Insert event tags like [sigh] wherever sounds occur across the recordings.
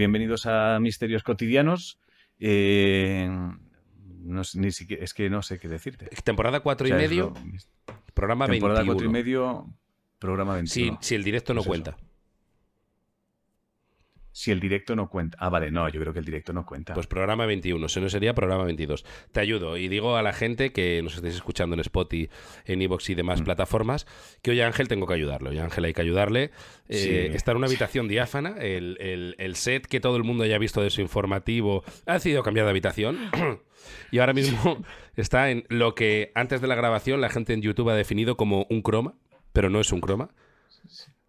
bienvenidos a Misterios Cotidianos. Eh, no ni siquiera, es que no sé qué decirte. Temporada 4 O y sea, es medio, lo- programa temporada 4 y 21. medio, programa 21. Si, si el directo no Pues eso. Si el directo no cuenta. Ah, vale, no, yo creo que el directo no cuenta. Pues programa 21, si no sería programa 22. Te ayudo y digo a la gente que nos estéis escuchando en Spotify, en Evox y demás Mm. plataformas que hoy a Ángel tengo que ayudarle. Hoy a Ángel hay que ayudarle. Eh. Está en una habitación diáfana. El, el- el set que todo el mundo haya visto de su informativo ha decidido cambiar de habitación. [clears throat] y ahora mismo está en lo que antes de la grabación la gente en YouTube ha definido como un croma, pero no es un croma.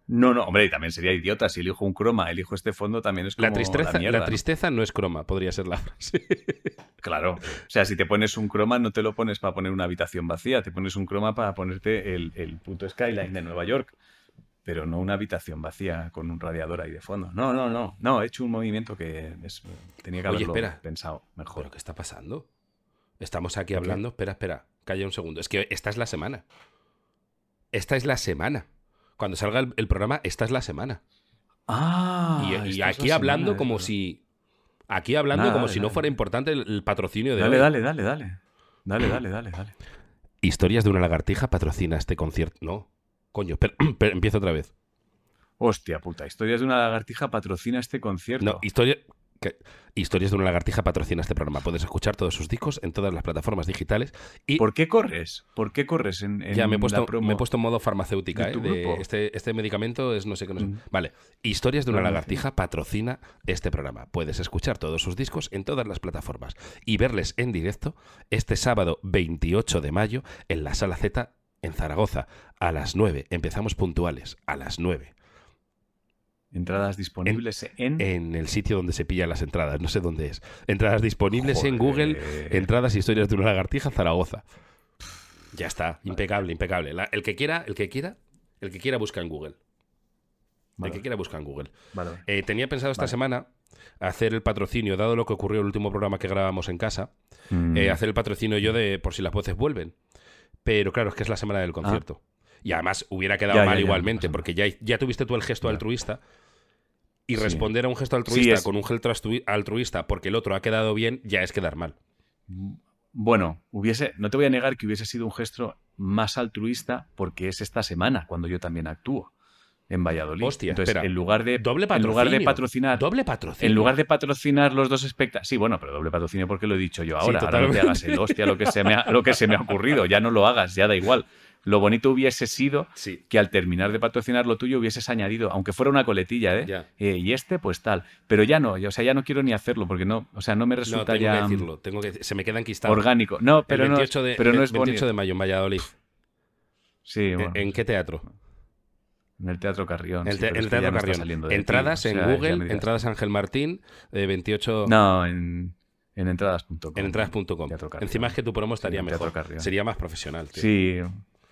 No, no, hombre, y también sería idiota. Si elijo un croma, elijo este fondo, también es como La tristeza, mierda, la ¿no? tristeza no es croma, podría ser la frase. [laughs] Claro. O sea, si te pones un croma, no te lo pones para poner una habitación vacía, te pones un croma para ponerte el, el puto skyline de Nueva York. Pero no una habitación vacía con un radiador ahí de fondo. No, no, no. No, he hecho un movimiento que es- tenía que Oye, haberlo espera. pensado mejor. ¿Pero qué está pasando? Estamos aquí hablando. Espera, espera. Calla un segundo. Es que esta es la semana. Esta es la semana. Cuando salga el, el programa, esta es la semana. Ah, y, y aquí la hablando semana, como si. Aquí hablando Nada, como dale, si no fuera importante el, el patrocinio de Dale, hoy. dale, dale, dale. Dale, dale, dale, dale. Historias de una lagartija patrocina este concierto. No. Coño, espera, [clears throat] empiezo otra vez. Hostia puta, Historias de una lagartija patrocina este concierto. No, historia. Que- Historias de una lagartija patrocina este programa. Puedes escuchar todos sus discos en todas las plataformas digitales. Y ¿Por qué corres? ¿Por qué corres en, en Ya me he, puesto, promo? me he puesto en modo farmacéutica. de ¿eh? tu de grupo? este, este medicamento es no sé qué, no sé. Mm. Vale. Historias de una lagartija patrocina este programa. Puedes escuchar todos sus discos en todas las plataformas y verles en directo este sábado 28 de mayo en la Sala Z en Zaragoza a las 9. Empezamos puntuales a las 9 Entradas disponibles en... en el sitio donde se pillan las entradas. No sé dónde es. Entradas disponibles en Google. Entradas Historias de una lagartija Zaragoza. Ya está, impecable, impecable. La- el que quiera, el que quiera, el que quiera busca en Google. Vale, El que quiera busca en Google. vale. Eh, tenía pensado esta Vale. semana hacer el patrocinio, dado lo que ocurrió en el último programa que grabamos en casa, Mm. eh, hacer el patrocinio yo de por si las voces vuelven. Pero claro, es que es la semana del concierto. Y además hubiera quedado Ah. Ya, mal ya, igualmente, porque ya, ya tuviste tú el gesto altruista. Y Sí. responder a un gesto altruista es- con un gesto altruista porque el otro ha quedado bien, ya es quedar mal. Bueno, hubiese, no te voy a negar que hubiese sido un gesto más altruista porque es esta semana cuando yo también actúo en Valladolid. Hostia, Entonces, espera. en lugar de Doble en lugar de patrocinar Doble patrocinio. en lugar de patrocinar los dos espectáculos. Sí, bueno, pero doble patrocinio porque lo he dicho yo Sí, ahora. no te hagas el hostia lo que, se me ha, lo que se me ha ocurrido. Ya no lo hagas, ya da igual. Lo bonito hubiese sido Sí, que al terminar de patrocinar lo tuyo hubieses añadido, aunque fuera una coletilla, ¿eh? ya. Eh, y este, pues tal. Pero ya no, o sea, ya no quiero ni hacerlo porque no, o sea, no me No, resulta tengo ya que decirlo. Tengo que, se me queda enquistado. orgánico. No, pero el no, 28 de, pero no el es 28 bonito. de mayo en Valladolid. Sí, ¿En- bueno, ¿En qué teatro? en el Teatro Carrión. Sí, te- es el Teatro no Carrión. ti, Entradas o en sea, Google, entradas Ángel Martín, eh, 28 No, en, en entradas.com. en entradas.com. Encima es que tu promo estaría mejor. Sería más profesional. tío. Sí,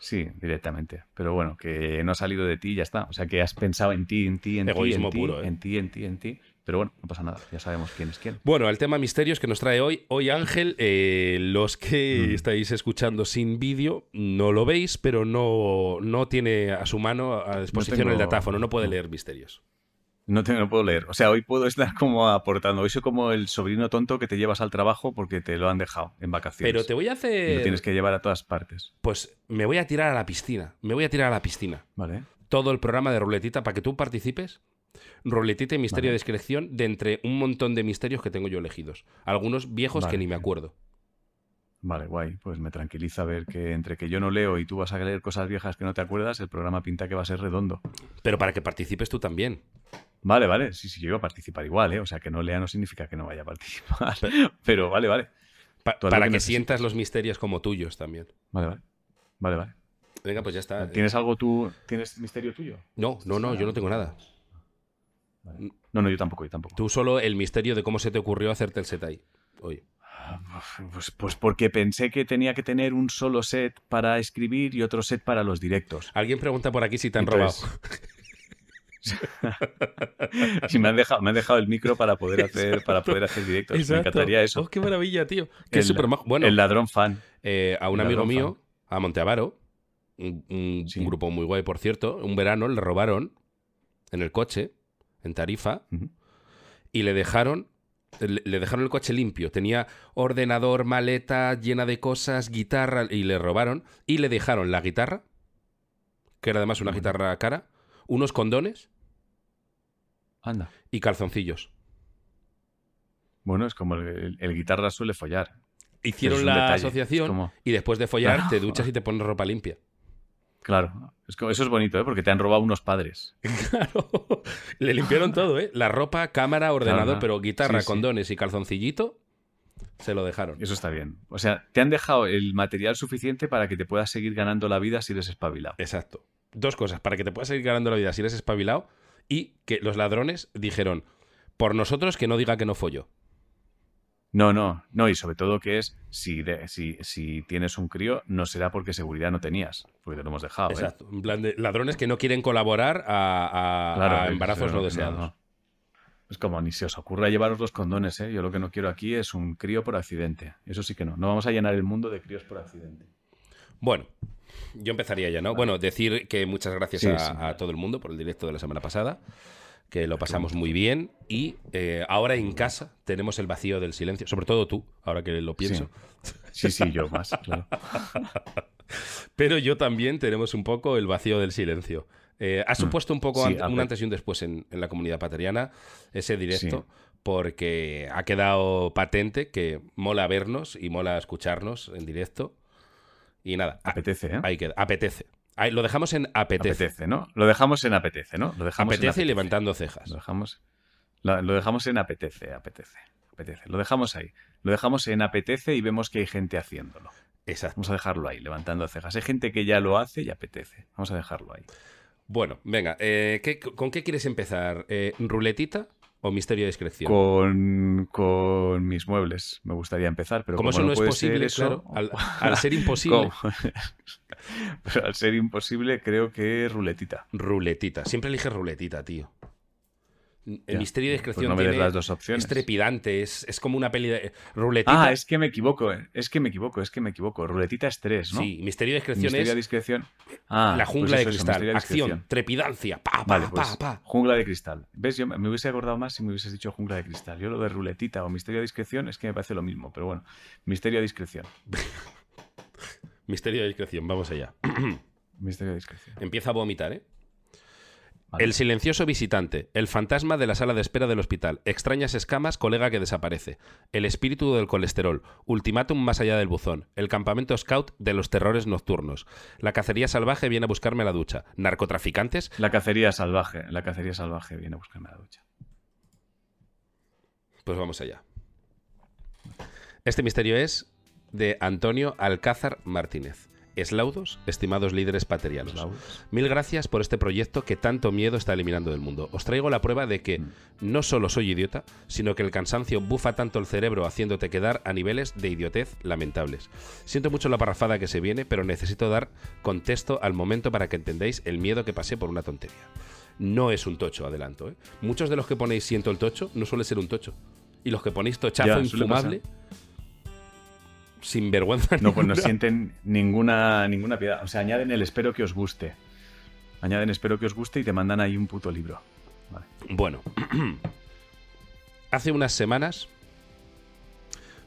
sí, directamente. Pero bueno, que no ha salido de ti y ya está. O sea, que has pensado en ti, en ti, en ti, en ti, puro, ¿eh? en ti, en ti, en ti. Pero bueno, no pasa nada. Ya sabemos quién es quién. Bueno, el tema misterios que nos trae hoy, hoy Ángel, eh, los que Mm. estáis escuchando sin vídeo no lo veis, pero no, no tiene a su mano a disposición el tengo- datáfono, no puede leer misterios. No te no puedo leer. O sea, hoy puedo estar como aportando. Hoy soy como el sobrino tonto que te llevas al trabajo porque te lo han dejado en vacaciones. Pero te voy a Y hacer... lo tienes que llevar a todas partes. Pues me voy a tirar a la piscina, me voy a tirar a la piscina. Vale. Todo el programa de ruletita para que tú participes. Ruletita y misterio Vale. de discreción de entre un montón de misterios que tengo yo elegidos. Algunos viejos que ni me acuerdo. Vale, guay. Pues me tranquiliza ver que entre que yo no leo y tú vas a leer cosas viejas que no te acuerdas, el programa pinta que va a ser redondo. Pero para que participes tú también. Vale, vale. Sí, sí, yo iba a participar igual, ¿eh? O sea, que no lea no significa que no vaya a participar. [laughs] Pero vale, vale. Pa- para que que sientas los misterios como tuyos también. Vale, vale. Vale, vale. Venga, pues ya está. ¿Tienes algo tú? ¿Tienes misterio tuyo? No, no, no, yo no tengo nada. No, no, yo tampoco, yo tampoco. Tú solo el misterio de cómo se te ocurrió hacerte el set ahí. Hoy. Pues, pues porque pensé que tenía que tener un solo set para escribir y otro set para los directos. Alguien pregunta por aquí si te han Entonces- robado. [laughs] Y me han dejado, me han dejado el micro para poder [laughs] hacer, para poder hacer directos. Me encantaría eso. Oh, qué maravilla, tío. Qué El-. Bueno, El ladrón fan. eh, a un el amigo mío, a Monteavaro, un, un- Sí. un grupo muy guay, por cierto, un verano le robaron en el coche, en Tarifa, y le dejaron le dejaron el coche limpio. Tenía ordenador, maleta llena de cosas, guitarra y le robaron. Y le dejaron la guitarra, que era además una guitarra cara, unos condones Anda. y calzoncillos. Bueno, es como el, el- el guitarra suele follar. Hicieron la detalle, asociación como- y después de follar te duchas y te pones ropa limpia. Claro. Eso es bonito, ¿eh? Porque te han robado unos padres. [laughs] Claro. Le limpiaron todo, ¿eh? La ropa, cámara, ordenador, claro. pero guitarra, Sí, sí. condones y calzoncillito se lo dejaron. Eso está bien. O sea, te han dejado el material suficiente para que te puedas seguir ganando la vida si eres espabilado. Exacto. Dos cosas, para que te puedas seguir ganando la vida si eres espabilado y que los ladrones dijeron, por nosotros que no diga que no follo. No, no, no, y sobre todo que es, si, de- si, si tienes un crío, no será porque seguridad no tenías, porque te lo hemos dejado. ¿eh? Exacto. En plan de ladrones que no quieren colaborar a, a- Claro, a es- embarazos no no, deseados. no. Es como, ni se os ocurra llevaros los condones, ¿eh? Yo lo que no quiero aquí es un crío por accidente. Eso sí que no. No vamos a llenar el mundo de críos por accidente. Bueno, yo empezaría ya, ¿no? Bueno, decir que muchas gracias Sí, a, sí. a todo el mundo por el directo de la semana pasada, que lo pasamos muy bien y eh, ahora en casa tenemos el vacío del silencio, sobre todo tú, ahora que lo pienso, Sí, sí, yo más, claro. [laughs] pero yo también tenemos un poco el vacío del silencio. Eh, ha supuesto un poco Mm. Sí, un antes y un después en, en la comunidad pateriana ese directo. Sí. Porque ha quedado patente que mola vernos y mola escucharnos en directo. Y nada, Apetece, ¿eh? ahí queda. Apetece. Ahí, lo dejamos en apetece. Apetece, ¿no? Lo dejamos en apetece, ¿no? Lo dejamos en Apetece y levantando cejas. Lo dejamos, lo, lo dejamos en apetece, apetece, apetece. Lo dejamos ahí. Lo dejamos en apetece y vemos que hay gente haciéndolo. Exacto. Vamos a dejarlo ahí, levantando cejas. Hay gente que ya lo hace y apetece. Vamos a dejarlo ahí. Bueno, venga, eh, ¿qué- ¿con qué quieres empezar? Eh, ¿Ruletita o misterio de discreción? Con, con mis muebles me gustaría empezar, pero Como eso no es posible, ser eso, claro, al, [laughs] al ser imposible, [laughs] pero al ser imposible, creo que ruletita. ruletita. Siempre eliges ruletita, tío. El Ya, misterio de pues discreción no me des tiene- las dos opciones. es trepidante, es, es como una peli de... Ruletita, Ah, es que me equivoco, eh. es que me equivoco, es que me equivoco. Ruletita es tres, ¿no? sí, misterio de discreción Misterio de es discreción. Ah, la pues jungla de eso, eso, cristal, de acción, discreción. trepidancia, pa, pa, Vale, pues pa. jungla de cristal. ¿Ves? Yo me me hubiese acordado más si me hubieses dicho jungla de cristal. Yo lo de ruletita o misterio de discreción es que me parece lo mismo, pero bueno, misterio de discreción. [laughs] Misterio de discreción, vamos allá. [clears throat] Misterio de discreción. Empieza a vomitar, ¿eh? Vale. El silencioso visitante, el fantasma de la sala de espera del hospital, extrañas escamas, colega que desaparece, el espíritu del colesterol, ultimátum más allá del buzón, el campamento scout de los terrores nocturnos, la cacería salvaje viene a buscarme a la ducha, narcotraficantes, La cacería salvaje, la cacería salvaje viene a buscarme a la ducha. pues vamos allá. Este misterio es de Antonio Alcázar Martínez. Eslaudos, estimados líderes paterianos. Mil gracias por este proyecto que tanto miedo está eliminando del mundo. Os traigo la prueba de que Mm. no solo soy idiota, sino que el cansancio bufa tanto el cerebro haciéndote quedar a niveles de idiotez lamentables. Siento mucho la parrafada que se viene, pero necesito dar contexto al momento para que entendáis el miedo que pasé por una tontería. No es un tocho, adelanto. ¿eh? Muchos de los que ponéis siento el tocho no suele ser un tocho. Y los que ponéis tochazo Ya, infumable, sin vergüenza No, pues no sienten ninguna, ninguna piedad. O sea, añaden el espero que os guste. Añaden espero que os guste y te mandan ahí un puto libro. Vale. Bueno, [clears throat] hace unas semanas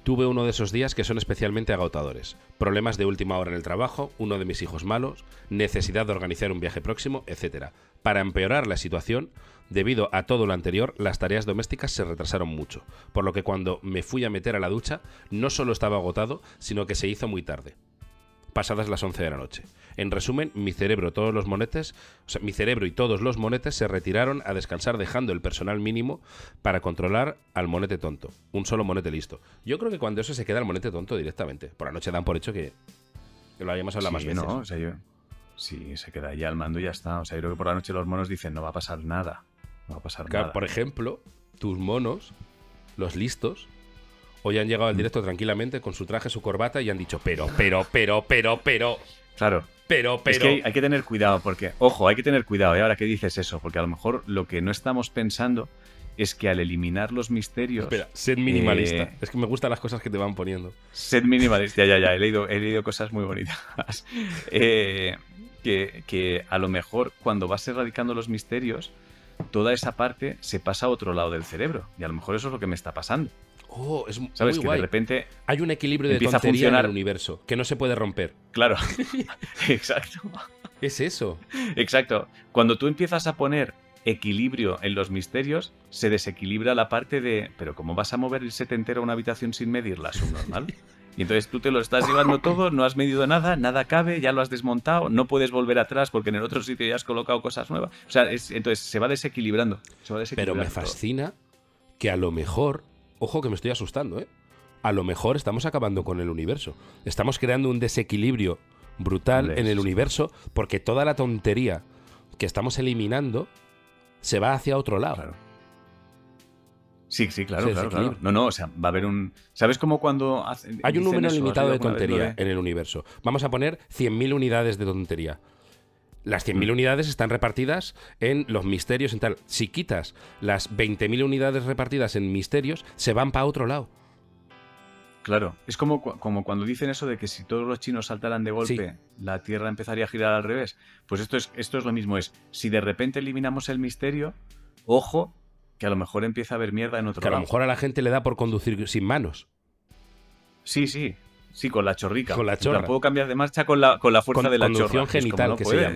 tuve uno de esos días que son especialmente agotadores. Problemas de última hora en el trabajo, uno de mis hijos malos, necesidad de organizar un viaje próximo, etc. Para empeorar la situación, debido a todo lo anterior, las tareas domésticas se retrasaron mucho, por lo que cuando me fui a meter a la ducha, no solo estaba agotado, sino que se hizo muy tarde pasadas las 11 de la noche. En resumen, mi cerebro, todos los monetes, o sea, mi cerebro y todos los monetes se retiraron a descansar dejando el personal mínimo para controlar al monete tonto. Un solo monete listo. Yo creo que cuando eso se queda el monete tonto directamente. Por la noche dan por hecho que, que lo hayamos hablado más veces. ¿no? O sea, yo- sí, se queda ahí al mando y ya está. O sea, yo creo que por la noche los monos dicen no va a pasar nada. No va a pasar Claro, nada. por ejemplo, tus monos, los listos, hoy han llegado al directo tranquilamente con su traje, su corbata y han dicho, pero, pero, pero, pero, pero, Claro. pero, pero. Es que hay, que tener cuidado porque, ojo, hay que tener cuidado. ¿Y ahora qué dices eso? Porque a lo mejor lo que no estamos pensando es que al eliminar los misterios... Espera, sed minimalista. Eh, Es que me gustan las cosas que te van poniendo. Sed minimalista, ya, ya, ya, he leído, he leído cosas muy bonitas. [laughs] Eh, que, que a lo mejor cuando vas erradicando los misterios, toda esa parte se pasa a otro lado del cerebro. Y a lo mejor eso es lo que me está pasando. Oh, es ¿Sabes? muy que guay. de repente. Hay un equilibrio de a en el universo que no se puede romper. Claro. [laughs] [laughs] Exacto. Es eso. Exacto. Cuando tú empiezas a poner equilibrio en los misterios, se desequilibra la parte de. Pero ¿cómo vas a mover el set entero a una habitación sin medirla? ¿Subnormal? [laughs] Y entonces tú te lo estás llevando todo, no has medido nada, nada cabe, ya lo has desmontado, no puedes volver atrás porque en el otro sitio ya has colocado cosas nuevas. O sea, es- entonces se va desequilibrando. se va Pero me todo. fascina que a lo mejor, ojo que me estoy asustando, ¿eh? A lo mejor estamos acabando con el universo. Estamos creando un desequilibrio brutal en el universo porque toda la tontería que estamos eliminando se va hacia otro lado. Claro. Sí, sí, claro, claro, claro. No, no, o sea, va a haber un. ¿Sabes cómo cuando hacen- Hay un número limitado de tontería de- en el universo. Vamos a poner 100.000 unidades de tontería. Las 100.000 Mm. unidades están repartidas en los misterios en tal. Si quitas las 20.000 unidades repartidas en misterios, se van para otro lado. Claro, es como, como cuando dicen eso de que si todos los chinos saltaran de golpe, la Tierra empezaría a girar al revés. Pues esto es, esto es lo mismo, es si de repente eliminamos el misterio, ojo, que a lo mejor empieza a haber mierda en otro Que a lo mejor a la gente le da por conducir sin manos. Sí, sí, sí, con la chorrica. Con la chorra. puedo cambiar de marcha con la, con la fuerza Con- de la conducción chorra. Genital, no que se.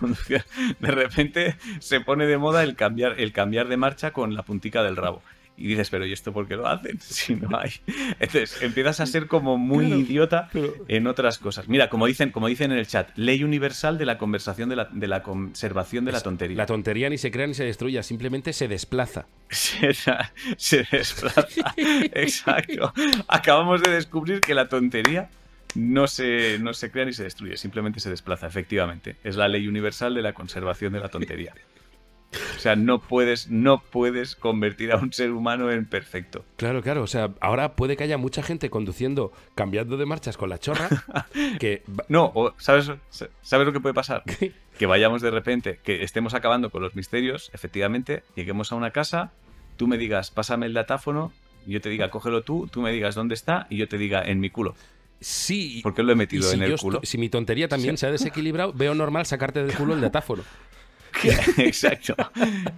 Conducción- [laughs] De repente se pone de moda el cambiar, el cambiar de marcha con la puntica del rabo. Y dices, pero ¿y esto por qué lo hacen? [laughs] Si no hay. Entonces empiezas a ser como muy Claro, idiota pero- en otras cosas. Mira, como dicen, como dicen en el chat, ley universal de la conversación de la, de la conservación de la tontería. La tontería ni se crea ni se destruye, simplemente se desplaza. [laughs] se, se desplaza. [laughs] Exacto. Acabamos de descubrir que la tontería no se, no se crea ni se destruye, simplemente se desplaza, efectivamente. Es la ley universal de la conservación de la tontería. O sea, no puedes, no puedes convertir a un ser humano en perfecto. Claro, claro. O sea, ahora puede que haya mucha gente conduciendo, cambiando de marchas con la chorra, [laughs] que... No, o, ¿sabes, ¿sabes lo que puede pasar? Que vayamos de repente, que estemos acabando con los misterios, efectivamente, lleguemos a una casa, tú me digas, pásame el datáfono, yo te diga, cógelo tú, tú me digas dónde está, y yo te diga, en mi culo. Sí, Porque lo he metido si, en el culo. si mi tontería también se ha desequilibrado, veo normal sacarte del culo el [laughs] datáfono. [laughs] Exacto.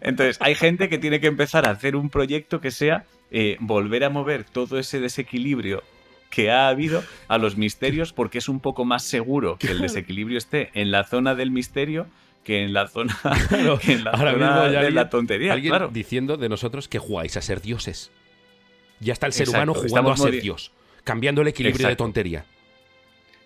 Entonces, hay gente que tiene que empezar a hacer un proyecto que sea eh, volver a mover todo ese desequilibrio que ha habido a los misterios porque es un poco más seguro que el desequilibrio esté en la zona del misterio que en la zona, [laughs] Claro, que en la ahora zona mismo de alguien- la tontería. Alguien claro. diciendo de nosotros que jugáis a ser dioses. Ya está el ser Exacto, humano jugando a ser dios, cambiando el equilibrio de tontería.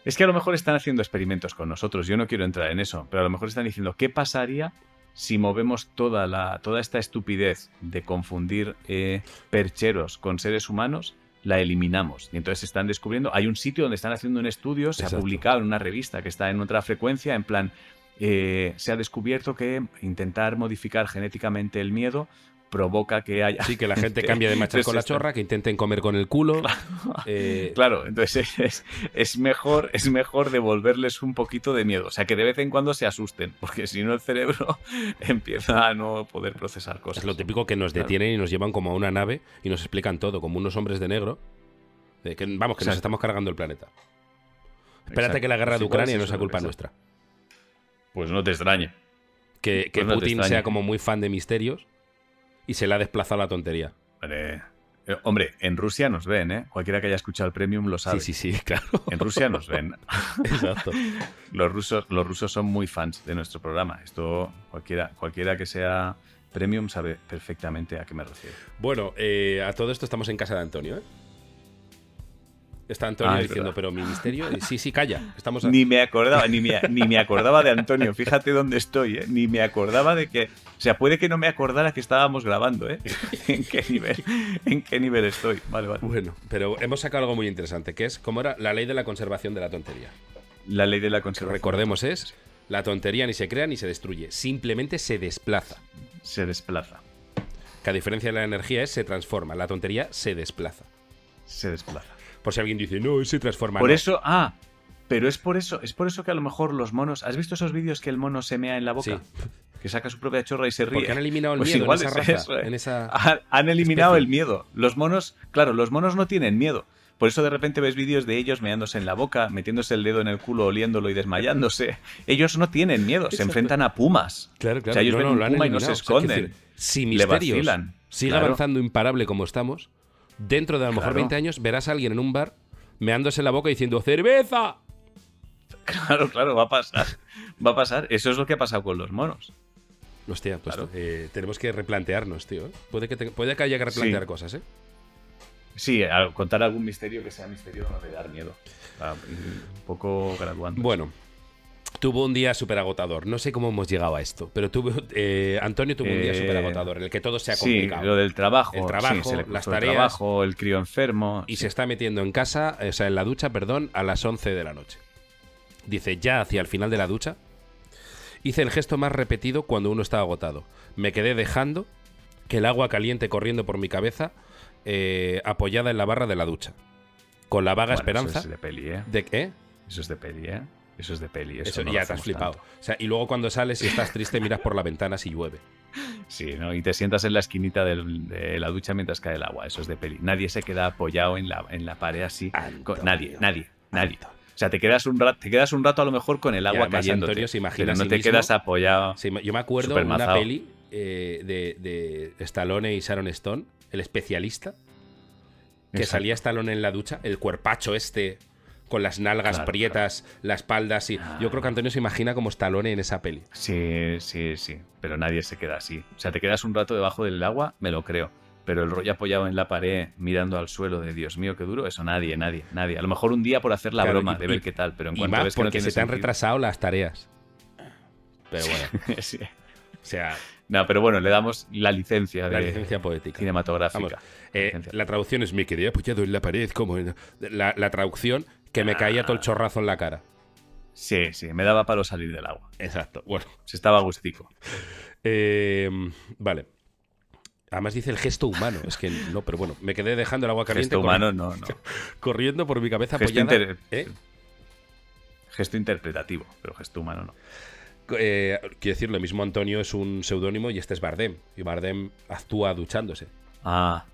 Es que a lo mejor están haciendo experimentos con nosotros. Yo no quiero entrar en eso, pero a lo mejor están diciendo qué pasaría si movemos toda la toda esta estupidez de confundir eh, percheros con seres humanos, la eliminamos. Y entonces están descubriendo. Hay un sitio donde están haciendo un estudio, se Exacto. ha publicado en una revista que está en otra frecuencia, en plan. eh, se ha descubierto que intentar modificar genéticamente el miedo provoca que haya. Sí, que la gente [laughs] cambie de Entonces con la chorra, que intenten comer con el culo. eh, Claro, entonces [laughs] es, es mejor, es mejor devolverles un poquito de miedo. O sea, que de vez en cuando se asusten, porque si no el cerebro [laughs] empieza a no poder procesar cosas. Es lo típico que nos Claro. detienen y nos llevan como a una nave y nos explican todo, como unos hombres de negro. de que, vamos, que nos estamos cargando el planeta. Espérate Exacto. que la guerra de Ucrania no sea culpa exacto. nuestra. Pues no te extrañe. Que, que Pues no Putin sea como muy fan de misterios y se le ha desplazado la tontería. Hombre, eh, hombre, en Rusia nos ven, ¿eh? Cualquiera que haya escuchado el Premium lo sabe. Sí, sí, sí, [laughs] claro. En Rusia nos ven. [laughs] Exacto. Los rusos, los rusos son muy fans de nuestro programa. Esto cualquiera, cualquiera que sea Premium sabe perfectamente a qué me refiero. Bueno, eh, a todo esto estamos en casa de Antonio, ¿eh? Está Antonio Ah, diciendo, pero mi misterio. y Sí, sí, calla. Estamos a- Ni me acordaba, ni me, ni me acordaba de Antonio. Fíjate dónde estoy, ¿eh? Ni me acordaba de que. O sea, puede que no me acordara que estábamos grabando, ¿eh? [laughs] ¿En qué nivel, en qué nivel estoy? Vale, vale. Bueno, pero hemos sacado algo muy interesante, que es cómo era la ley de la conservación de la tontería. La ley de la conservación. recordemos es, la tontería ni se crea ni se destruye, simplemente se desplaza. Se desplaza. Que a diferencia de la energía es se transforma, la tontería se desplaza. Se desplaza. Por si alguien dice, no, se transforma. Por no. eso, ah, pero es por eso, es por eso que a lo mejor los monos. ¿Has visto esos vídeos que el mono se mea en la boca? Sí. que saca su propia chorra y se ríe. Porque han eliminado el Pues miedo igual en esa es raza. eso, eh. en esa... Han, han eliminado especie. el miedo. Los monos, claro, los monos no tienen miedo. Por eso de repente ves vídeos de ellos meándose en la boca, metiéndose el dedo en el culo, oliéndolo y desmayándose. Ellos no tienen miedo, se enfrentan a pumas. Claro, claro. O sea, ellos No, ven no, un puma y no se eliminado. O sea, esconden. decir, si Le Misterios vacilan. sigue Claro. avanzando imparable como estamos, dentro de a lo mejor Claro. 20 años verás a alguien en un bar meándose en la boca diciendo ¡Cerveza! Claro, claro, va a pasar. Va a pasar. Eso es lo que ha pasado con los monos. Hostia, pues Claro. eh, tenemos que replantearnos, tío. ¿eh? Puede, que te- puede que haya que replantear Sí. cosas, ¿eh? Sí, al contar algún misterio que sea misterio no debe dar miedo. Un poco graduando. Bueno, tuvo un día súper agotador. No sé cómo hemos llegado a esto, pero tuvo, eh, Antonio tuvo un día Eh, súper agotador en el que todo se ha Sí, complicado. lo del trabajo. El trabajo, sí, las cruzó el tareas. trabajo, el crío enfermo. y sí. se está metiendo en casa, o sea, en la ducha, perdón, a las 11 de la noche. Dice, ya hacia el final de la ducha, hice el gesto más repetido cuando uno está agotado. Me quedé dejando que el agua caliente corriendo por mi cabeza, eh, apoyada en la barra de la ducha. Con la vaga Bueno, esperanza Eso es de peli, ¿eh? de que... Eso es de peli, ¿eh? Eso es de peli. Eso, Eso, no ya te has flipado. tanto. O sea, y luego cuando sales y estás triste, miras por la ventana si llueve. Sí, ¿no? Y te sientas en la esquinita del- de la ducha mientras cae el agua. Eso es de peli. Nadie se queda apoyado en la, en la pared así. Antonio. Nadie, nadie, nadie. O sea, te quedas, un rato, te quedas un rato a lo mejor con el agua cayendo. Antonio se imagina pero no sí te mismo- quedas apoyado. Sí, yo me acuerdo de una peli eh, de, de Stallone y Sharon Stone, el especialista, que Exacto. salía Stallone en la ducha, el cuerpacho este, con las nalgas Claro, prietas, la espalda así. Yo creo que Antonio se imagina como Stallone en esa peli. Sí, sí, sí. Pero nadie se queda así. O sea, te quedas un rato debajo del agua, me lo creo. Pero el rollo apoyado en la pared, mirando al suelo de Dios mío, qué duro, eso nadie, nadie, nadie. A lo mejor un día por hacer la Claro, broma, y- de ver y- qué tal, pero en Y cuanto más ves que no porque se te han retrasado las tareas. [laughs] Pero bueno, Sí. o sea, No, pero bueno, le damos la licencia de la licencia poética. cinematográfica. Vamos, eh, Licencia. la traducción es me quedé apoyado en la pared, como en- la, la traducción que me caía todo el chorrazo en la cara. Sí, sí, me daba palo salir del agua. Exacto. Bueno, Se estaba gustico. eh, vale. Además dice el gesto humano. Es que no, pero bueno, me quedé dejando el agua caliente Gesto humano, no, no. [laughs] corriendo por mi cabeza Gesto, apoyada. inter- ¿Eh? gesto interpretativo, pero gesto humano no. Eh, quiero decir, lo mismo Antonio es un seudónimo y este es Bardem. Y Bardem actúa duchándose. Ah,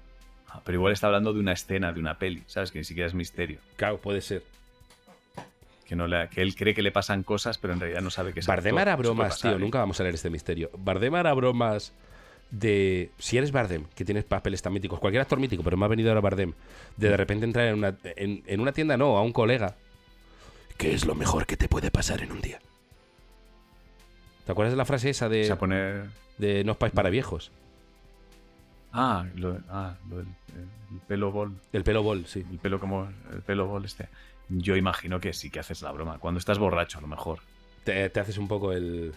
ah, pero igual está hablando de una escena, de una peli, ¿sabes? Que ni siquiera es misterio. Claro, puede ser. Que, no le- que él cree que le pasan cosas, pero en realidad no sabe que es Bardem hará bromas, pasar, tío. ¿eh? Nunca vamos a leer este misterio. Bardem hará bromas de. Si eres Bardem, que tienes papeles tan míticos, cualquier actor mítico, pero me ha venido ahora Bardem, de de repente entrar en una, en, en una tienda, no, a un colega. ¿Qué es lo mejor que te puede pasar en un día? ¿Te acuerdas de la frase esa O sea, de, poner... de No es para viejos? Ah, lo, ah, lo del el pelo bol. El pelo bol, sí. El pelo como... El pelo bol este. Yo imagino que sí que haces la broma. Cuando estás borracho, a lo mejor. Te, te haces un poco el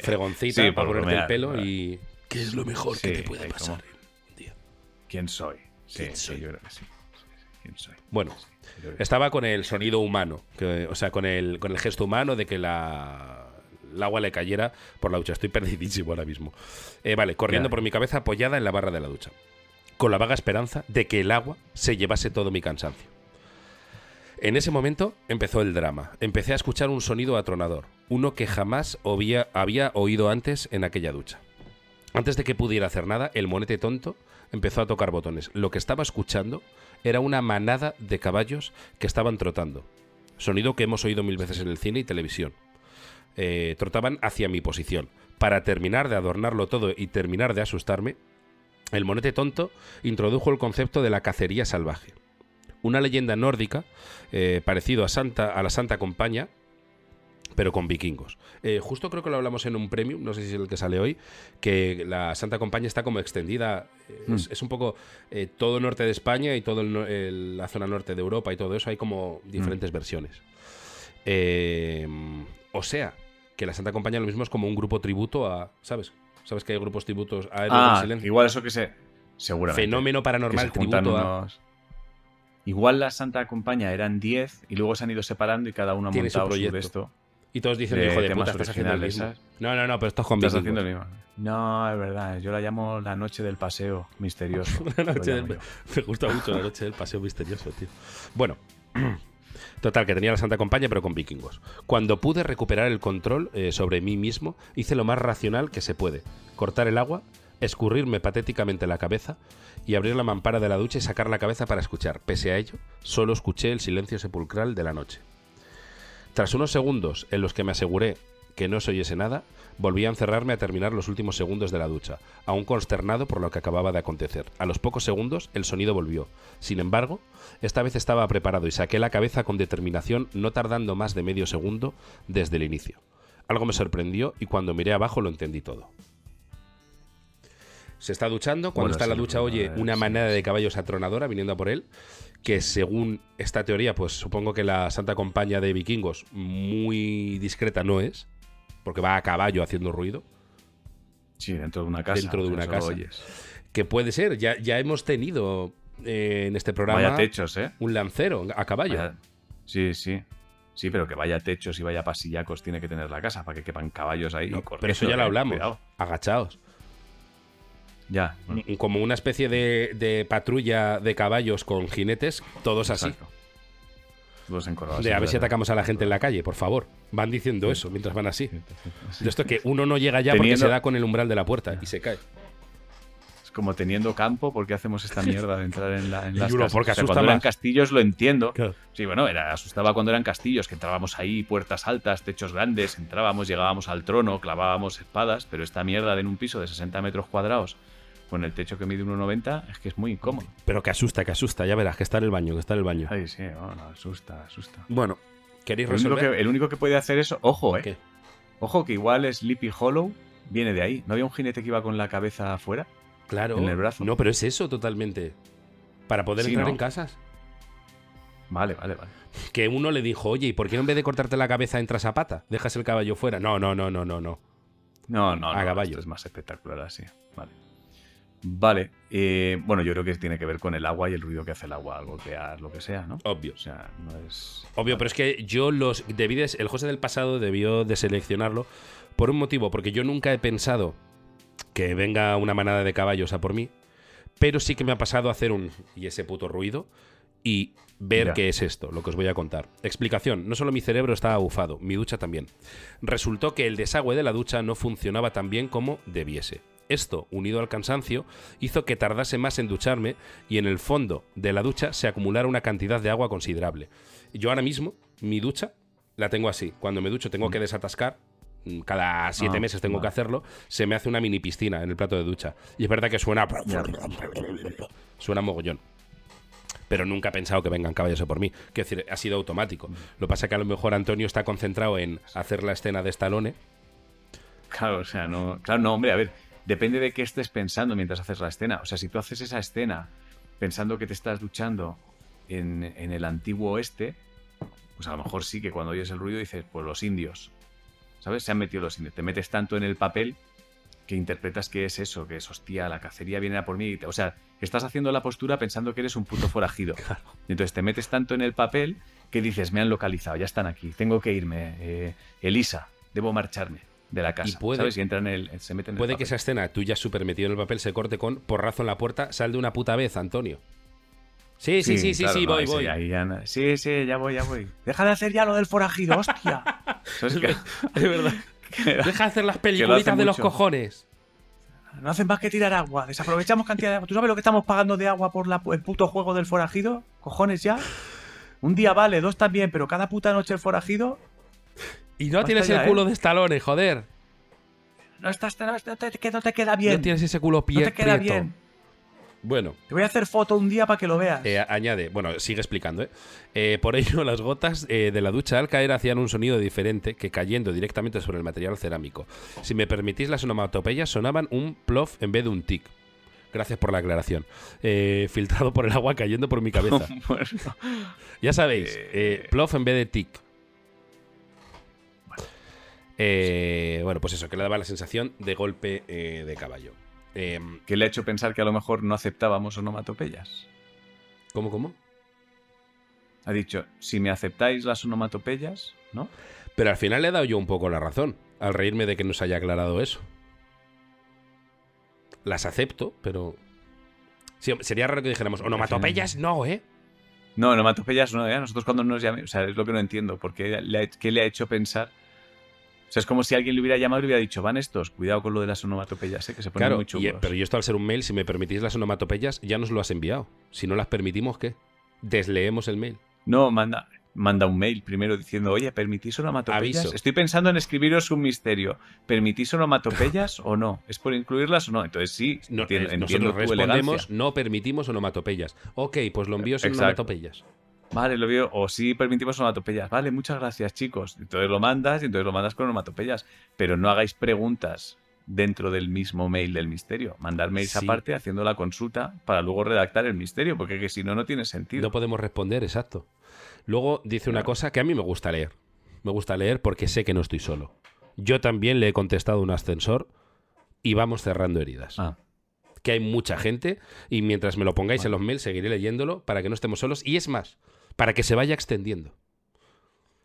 fregoncita Sí, para ponerte el pelo ¿verdad? y. ¿Qué es lo mejor Sí, que te puede pasar como- un día? ¿Quién soy? Sí, ¿Quién soy? yo creo que sí. ¿Quién soy? Bueno, Estaba con el sonido humano, que- o sea, con el, con el gesto humano de que la, el agua le cayera por la ducha. Estoy perdidísimo ahora mismo. Eh, vale, corriendo por mi cabeza apoyada en la barra de la ducha, con la vaga esperanza de que el agua se llevase todo mi cansancio. En ese momento empezó el drama. Empecé a escuchar un sonido atronador, uno que jamás había oído antes en aquella ducha. Antes de que pudiera hacer nada, el monete tonto empezó a tocar botones. Lo que estaba escuchando era una manada de caballos que estaban trotando. Sonido que hemos oído mil veces en el cine y televisión. Eh, trotaban hacia mi posición. Para terminar de adornarlo todo y terminar de asustarme, el monete tonto introdujo el concepto de la cacería salvaje. Una leyenda nórdica eh, parecido a, Santa, a la Santa Compañía, pero con vikingos. Eh, justo creo que lo hablamos en un premium, no sé si es el que sale hoy, que la Santa Compañía está como extendida, eh, es, es un poco eh, todo el norte de España y toda la zona norte de Europa y todo eso, hay como diferentes versiones. Eh, o sea, que la Santa Compañía lo mismo es como un grupo tributo a, ¿sabes? ¿Sabes que hay grupos tributos a Héroes del Ah, Silencio? igual eso que se... Seguramente. Fenómeno paranormal tributo a... Igual la Santa Compañía eran 10 y luego se han ido separando y cada uno ha su montado su, proyecto. de esto. Y todos dicen, de hijo de puta, estás haciendo el. No, no, no, pero estás con Estás haciendo el mismo. No, es verdad. Yo la llamo la noche del paseo misterioso. [laughs] La noche del-. [laughs] Me gusta mucho la noche del paseo misterioso, tío. Bueno, [clears throat] Total, que tenía la Santa Compañía, pero con vikingos. Cuando pude recuperar el control eh, sobre mí mismo, hice lo más racional que se puede: cortar el agua, escurrirme patéticamente la cabeza y abrir la mampara de la ducha y sacar la cabeza para escuchar. Pese a ello, solo escuché el silencio sepulcral de la noche. Tras unos segundos en los que me aseguré que no se oyese nada, volví a encerrarme a terminar los últimos segundos de la ducha, aún consternado por lo que acababa de acontecer. A los pocos segundos el sonido volvió. Sin embargo, esta vez estaba preparado y saqué la cabeza con determinación, no tardando más de medio segundo desde el inicio. Algo me sorprendió y cuando miré abajo lo entendí todo. Se está duchando, cuando Bueno, está en la ducha bueno, oye una sí, manada sí. de caballos atronadora viniendo a por él, que según esta teoría, pues supongo que la Santa Compañía de vikingos muy discreta no es, porque va a caballo haciendo ruido. Sí, dentro de una casa. Dentro de una casa. oyes. Que puede ser, ya, ya hemos tenido eh, en este programa Vaya techos, ¿eh? un lancero a caballo. Vaya- Sí, sí. Sí, pero que vaya techos y vaya pasillacos tiene que tener la casa para que quepan caballos ahí. No, pero eso ya lo eh, hablamos. cuidado. Agachados. Ya. Como una especie de, de patrulla de caballos con jinetes, todos así. Todos encorvados. De a ver si atacamos a la gente en la calle, por favor. Van diciendo eso mientras van así. Sí. De esto que uno no llega ya porque se da con el umbral de la puerta y se cae. Es como teniendo campo, ¿por qué hacemos esta mierda de entrar en, la, en [laughs] las casas? porque O sea, asusta cuando eran castillos lo entiendo. Claro. Sí, bueno, era, asustaba cuando eran castillos, que entrábamos ahí, puertas altas, techos grandes, entrábamos, llegábamos al trono, clavábamos espadas, pero esta mierda de en un piso de 60 metros cuadrados, con el techo que mide 1,90, es que es muy incómodo. Pero que asusta, que asusta. Ya verás, que está en el baño, que está en el baño. Ay, sí, no, no, asusta, asusta. Bueno, ¿queréis El único, resolver? que, el único que puede hacer eso, ojo, eh. ¿Qué? Ojo que igual Sleepy Hollow viene de ahí. ¿No había un jinete que iba con la cabeza afuera? Claro. en el brazo. No, pero es eso totalmente. Para poder Sí, entrar ¿no? en casas. Vale, vale, vale. Que uno le dijo, oye, ¿y por qué en vez de cortarte la cabeza entras a pata? Dejas el caballo fuera. No, no, no, no, no, no. No, no, A no, caballo. esto es más espectacular así. Vale. Vale. eh, bueno, yo creo que tiene que ver con el agua y el ruido que hace el agua al golpear lo que sea, ¿no? Obvio. O sea, no es. Obvio, pero es que yo los debí de- el José del pasado debió de seleccionarlo por un motivo, porque yo nunca he pensado que venga una manada de caballos a por mí, pero sí que me ha pasado hacer un y ese puto ruido y ver Ya. qué es esto, lo que os voy a contar. Explicación, no solo mi cerebro estaba bufado, mi ducha también. Resultó que el desagüe de la ducha no funcionaba tan bien como debiese. Esto, unido al cansancio, hizo que tardase más en ducharme y en el fondo de la ducha se acumulara una cantidad de agua considerable. Yo ahora mismo, mi ducha la tengo así. Cuando me ducho tengo que desatascar. mm, Cada siete Ah, meses tengo que hacerlo. Se me hace una mini piscina en el plato de ducha. Y es verdad que suena. [laughs] Suena mogollón. Pero nunca he pensado que vengan caballos a por mí. Quiero decir, ha sido automático. Lo que pasa que a lo mejor Antonio está concentrado en hacer la escena de Stallone. Claro, o sea, no. Claro, no, hombre, a ver. Depende de qué estés pensando mientras haces la escena. O sea, si tú haces esa escena pensando que te estás duchando en, en el antiguo oeste, pues a lo mejor sí que cuando oyes el ruido dices, pues los indios. ¿Sabes? Se han metido los indios. Te metes tanto en el papel que interpretas que es eso, que es hostia, la cacería viene a por mí. O sea, estás haciendo la postura pensando que eres un puto forajido. Entonces te metes tanto en el papel que dices, me han localizado, ya están aquí, tengo que irme. eh, Elisa, debo marcharme de la casa. puede- ¿Sabes? Y entran en el, se meten en el Puede que esa escena, tú ya súper metido en el papel, se corte con porrazo en la puerta, sal de una puta vez, Antonio. Sí, sí, sí, sí, claro, sí, no, voy, voy. ahí ya no- Sí, sí, ya voy, ya voy. Deja de hacer ya lo del forajido, hostia. [laughs] ¿Sabes que- Es verdad. [laughs] Deja de hacer las peliculitas de los mucho. cojones. No hacen más que tirar agua. Desaprovechamos cantidad de agua. ¿Tú sabes lo que estamos pagando de agua por la- el puto juego del forajido? Cojones ya. Un día vale, dos también, pero cada puta noche el forajido. Y no Basta tienes ya, el culo ¿eh? de Stallone, joder. No, estás, no, te, que no te queda bien. No tienes ese culo No pie te queda prieto. bien. Bueno, Te voy a hacer foto un día para que lo veas. eh, añade, bueno, sigue explicando, ¿eh? Eh, Por ello, las gotas eh, de la ducha al caer hacían un sonido diferente que cayendo directamente sobre el material cerámico. Si me permitís, las onomatopeyas sonaban un plof en vez de un tic. Gracias por la aclaración. Eh, filtrado por el agua cayendo por mi cabeza. [laughs] Ya sabéis, plof en vez de tic. Eh, bueno, pues eso, que le daba la sensación de golpe eh, de caballo. Eh, que le ha hecho pensar que a lo mejor no aceptábamos onomatopeyas. ¿Cómo, cómo? Ha dicho, si me aceptáis las onomatopeyas, ¿no? Pero al final le he dado yo un poco la razón, al reírme de que nos haya aclarado eso. Las acepto, pero... Sí, sería raro que dijéramos, onomatopeyas no, ¿eh? No, onomatopeyas no, ¿eh? Nosotros cuando nos llame, o sea, es lo que no entiendo, porque le ha- ¿qué le ha hecho pensar? O sea, es como si alguien le hubiera llamado y le hubiera dicho, van estos, cuidado con lo de las onomatopeyas, ¿eh? que se ponen Claro, muy y- chungos. pero yo esto al ser un mail, si me permitís las onomatopeyas, ya nos lo has enviado. Si no las permitimos, ¿qué? Desleemos el mail. No, manda, manda un mail primero diciendo, oye, ¿permitís onomatopeyas? Aviso. Estoy pensando en escribiros un misterio. ¿Permitís onomatopeyas o no? ¿Es por incluirlas o no? Entonces sí, No, entiendo, eh, entiendo nosotros tu respondemos, no permitimos onomatopeyas. Ok, pues lo envío sin Exacto. onomatopeyas. Vale, lo veo. O sí permitimos onomatopeyas. Vale, muchas gracias, chicos. Entonces lo mandas y entonces lo mandas con onomatopeyas. Pero no hagáis preguntas dentro del mismo mail del misterio. Mandar mails Sí. aparte haciendo la consulta para luego redactar el misterio, porque que si no, no tiene sentido. No podemos responder, exacto. Luego dice una Claro. cosa que a mí me gusta leer. Me gusta leer porque sé que no estoy solo. Yo también le he contestado un ascensor y vamos cerrando heridas. Ah, Que hay mucha gente y mientras me lo pongáis en los mails seguiré leyéndolo para que no estemos solos. Y es más, para que se vaya extendiendo.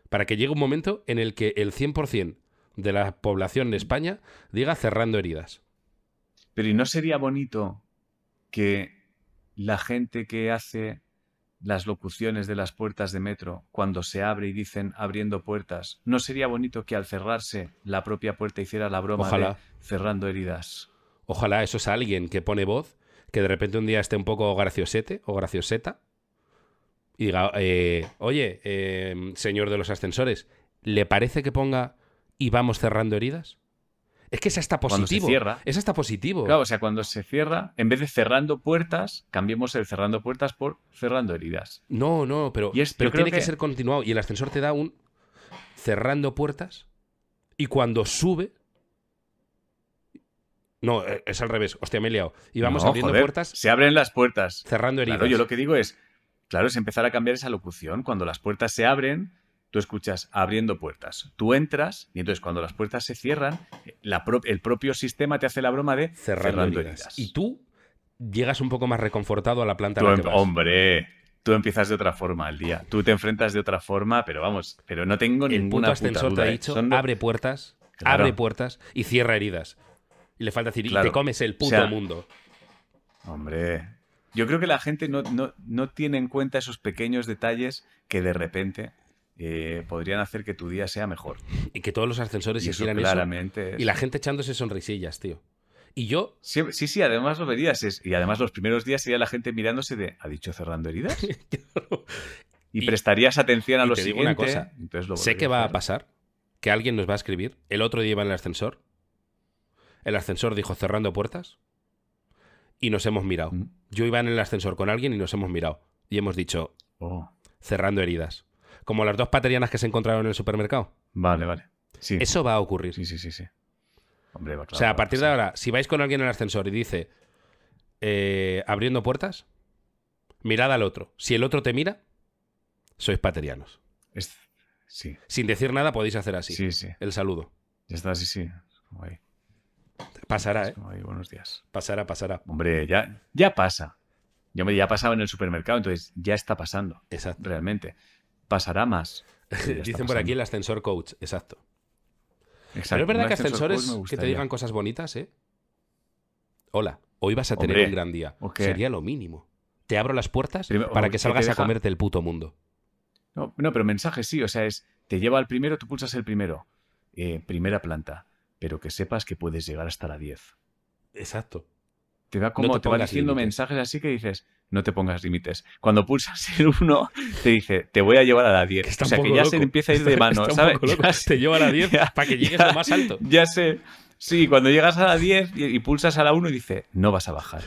Para que llegue un momento en el que el 100% de la población de España diga cerrando heridas. pero ¿y no sería bonito que la gente que hace las locuciones de las puertas de metro, cuando se abre y dicen abriendo puertas, ¿no sería bonito que al cerrarse la propia puerta hiciera la broma Ojalá. de cerrando heridas? Ojalá eso es alguien que pone voz, que de repente un día esté un poco graciosete o gracioseta y diga, eh, oye, eh, señor de los ascensores, ¿le parece que ponga y vamos cerrando heridas? Es que es hasta Cuando se positivo. cierra. Es hasta positivo. Claro, o sea, cuando se cierra, en vez de cerrando puertas, cambiemos el cerrando puertas por cerrando heridas. No, no, pero, Y es- pero yo creo tiene que... que- ser continuado. Y el ascensor te da un cerrando puertas y cuando sube... No, eh, es al revés. Hostia, me he liado. Y vamos No, abriendo joder, puertas, Se abren las puertas. cerrando heridas. Claro, yo lo que digo es, claro, es empezar a cambiar esa locución. Cuando las puertas se abren, tú escuchas abriendo puertas. Tú entras y entonces cuando las puertas se cierran, la pro- el propio sistema te hace la broma de cerrando, heridas. Y tú llegas un poco más reconfortado a la planta Tú la em- que vas. hombre, tú empiezas de otra forma al día. Tú te enfrentas de otra forma, pero vamos, pero no tengo El ninguna puta ascensor te duda, ha ¿eh? dicho, Son- abre puertas, Claro. abre puertas y cierra heridas. Y le falta decir, y te comes el puto O sea, mundo. Hombre, yo creo que la gente no, no- no tiene en cuenta esos pequeños detalles que de repente eh, podrían hacer que tu día sea mejor. Y que todos los ascensores Y hicieran eso. claramente Y la gente echándose sonrisillas, tío. Y yo, Sí, sí, sí, además lo verías. es- y además los primeros días sería la gente mirándose de, ¿ha dicho cerrando heridas? [laughs] Y, Y- prestarías atención a y lo te digo siguiente. una cosa, entonces lo sé que va a hacer. pasar, que alguien nos va a escribir. El otro día iba en el ascensor. El ascensor dijo cerrando puertas. Y nos hemos mirado. Mm. Yo iba en el ascensor con alguien y nos hemos mirado. Y hemos dicho, Oh, cerrando heridas. Como las dos paterianas que se encontraron en el supermercado. vale, vale. Sí, Eso va a ocurrir. sí, sí, sí. sí. Hombre, va, o claro, sea, va a partir de ahora, si vais con alguien en el ascensor y dice eh, abriendo puertas, mirad al otro. Si el otro te mira, sois paterianos. Es- Sí, Sin decir nada podéis hacer así. sí, sí. El saludo. Ya está, sí, sí. Como ahí, Pasará, ¿eh? buenos días. Pasará, pasará. Hombre, ya, ya pasa. Yo me ya ha pasado en el supermercado, entonces ya está pasando, Exacto. realmente. Pasará más. [laughs] Dicen por aquí el ascensor coach. Exacto. Exacto, Pero es verdad que ascensor ascensores que te digan cosas bonitas, ¿eh? Hola, hoy vas a tener Hombre, un gran día. Sería lo mínimo. Te abro las puertas Primero, para que que salgas a comerte el puto mundo. No, no, pero mensaje sí, o sea, es, te lleva al primero, tú pulsas el primero. Eh, primera planta, pero que sepas que puedes llegar hasta la 10. Exacto. Te va como, te te, va diciendo mensajes así que dices, no te pongas límites. Cuando pulsas [laughs] el 1, te dice, te voy a llevar a la 10. Que está o sea, que ya loco. se empieza a ir [laughs] de mano, ¿sabes? [laughs] Te lleva a la 10 ya- para que llegues ya- lo más alto. Ya sé. Sí, cuando llegas a la 10 y, y pulsas a la 1 y dice, no vas a bajar.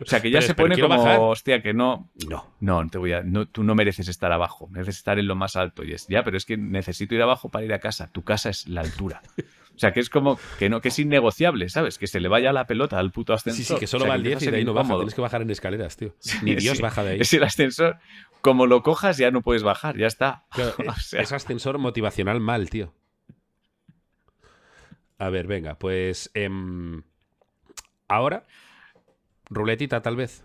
O sea, que ya Pero- se pone como, bajar. hostia, que no, No. no, no te voy a, no, tú no mereces estar abajo, mereces estar en lo más alto. Y es, ya, pero es que necesito ir abajo para ir a casa. Tu casa es la altura. O sea, que es como que no, que es innegociable, ¿sabes? Que se le vaya la pelota al puto ascensor. Sí, sí, que O solo sea, va al empieza 10 y de ahí no baja. Tienes que bajar en escaleras, tío. Ni Dios Sí, baja de ahí. Es el ascensor. Como lo cojas, ya no puedes bajar, ya está. [laughs] Claro, O es, sea, es ascensor motivacional mal, tío. A ver, venga, pues. em, ahora, ruletita, tal vez.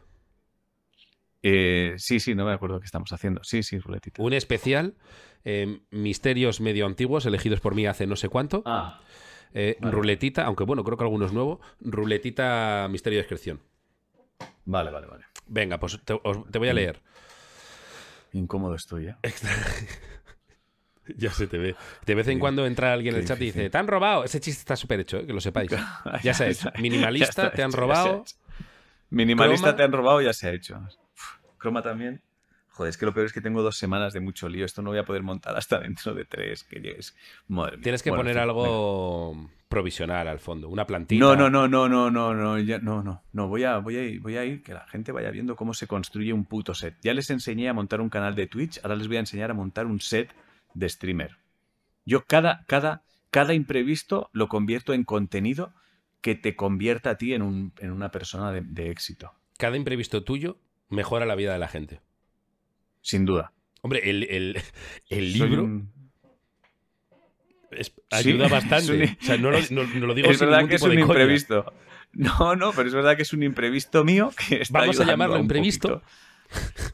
Eh, sí, sí, no me acuerdo qué estamos haciendo. Sí, sí, ruletita. Un especial. em, misterios medio antiguos elegidos por mí hace no sé cuánto. Ah, Eh, vale. Ruletita, aunque bueno, creo que alguno es nuevo. Ruletita Misterio de Descripción. vale, vale, vale. Venga, pues te, os- te voy a leer. incómodo estoy, ¿eh? [laughs] Ya se te ve. De vez en Sí. cuando entra alguien en el chat y dice, te han robado. Ese chiste está súper hecho, ¿eh? que lo sepáis. [laughs] Ya se ha hecho. está- Minimalista, ya te han robado. Minimalista Croma. te han robado, ya se ha hecho. También. Joder, es que lo peor es que tengo dos semanas de mucho lío. Esto no voy a poder montar hasta dentro de tres. Que llegues. Madre mía. Tienes que Bueno, poner venga. algo provisional al fondo, una plantita. No, no, no, no, no, no, no, ya- no, no, no, voy a, voy a ir, voy a ir, que la gente vaya viendo cómo se construye un puto set. Ya les enseñé a montar un canal de Twitch, ahora les voy a enseñar a montar un set de streamer. Yo cada, cada, cada imprevisto lo convierto en contenido que te convierta a ti en, un, en una persona de, de éxito, Cada imprevisto tuyo mejora la vida de la gente. sin duda. Hombre, el, el- el libro un- es- Sí, ayuda bastante. un- o sea, no lo, es- no- no lo digo Es sin verdad que es un coña. imprevisto. No, no, pero es verdad que es un imprevisto mío que está Vamos a llamarlo un imprevisto. poquito.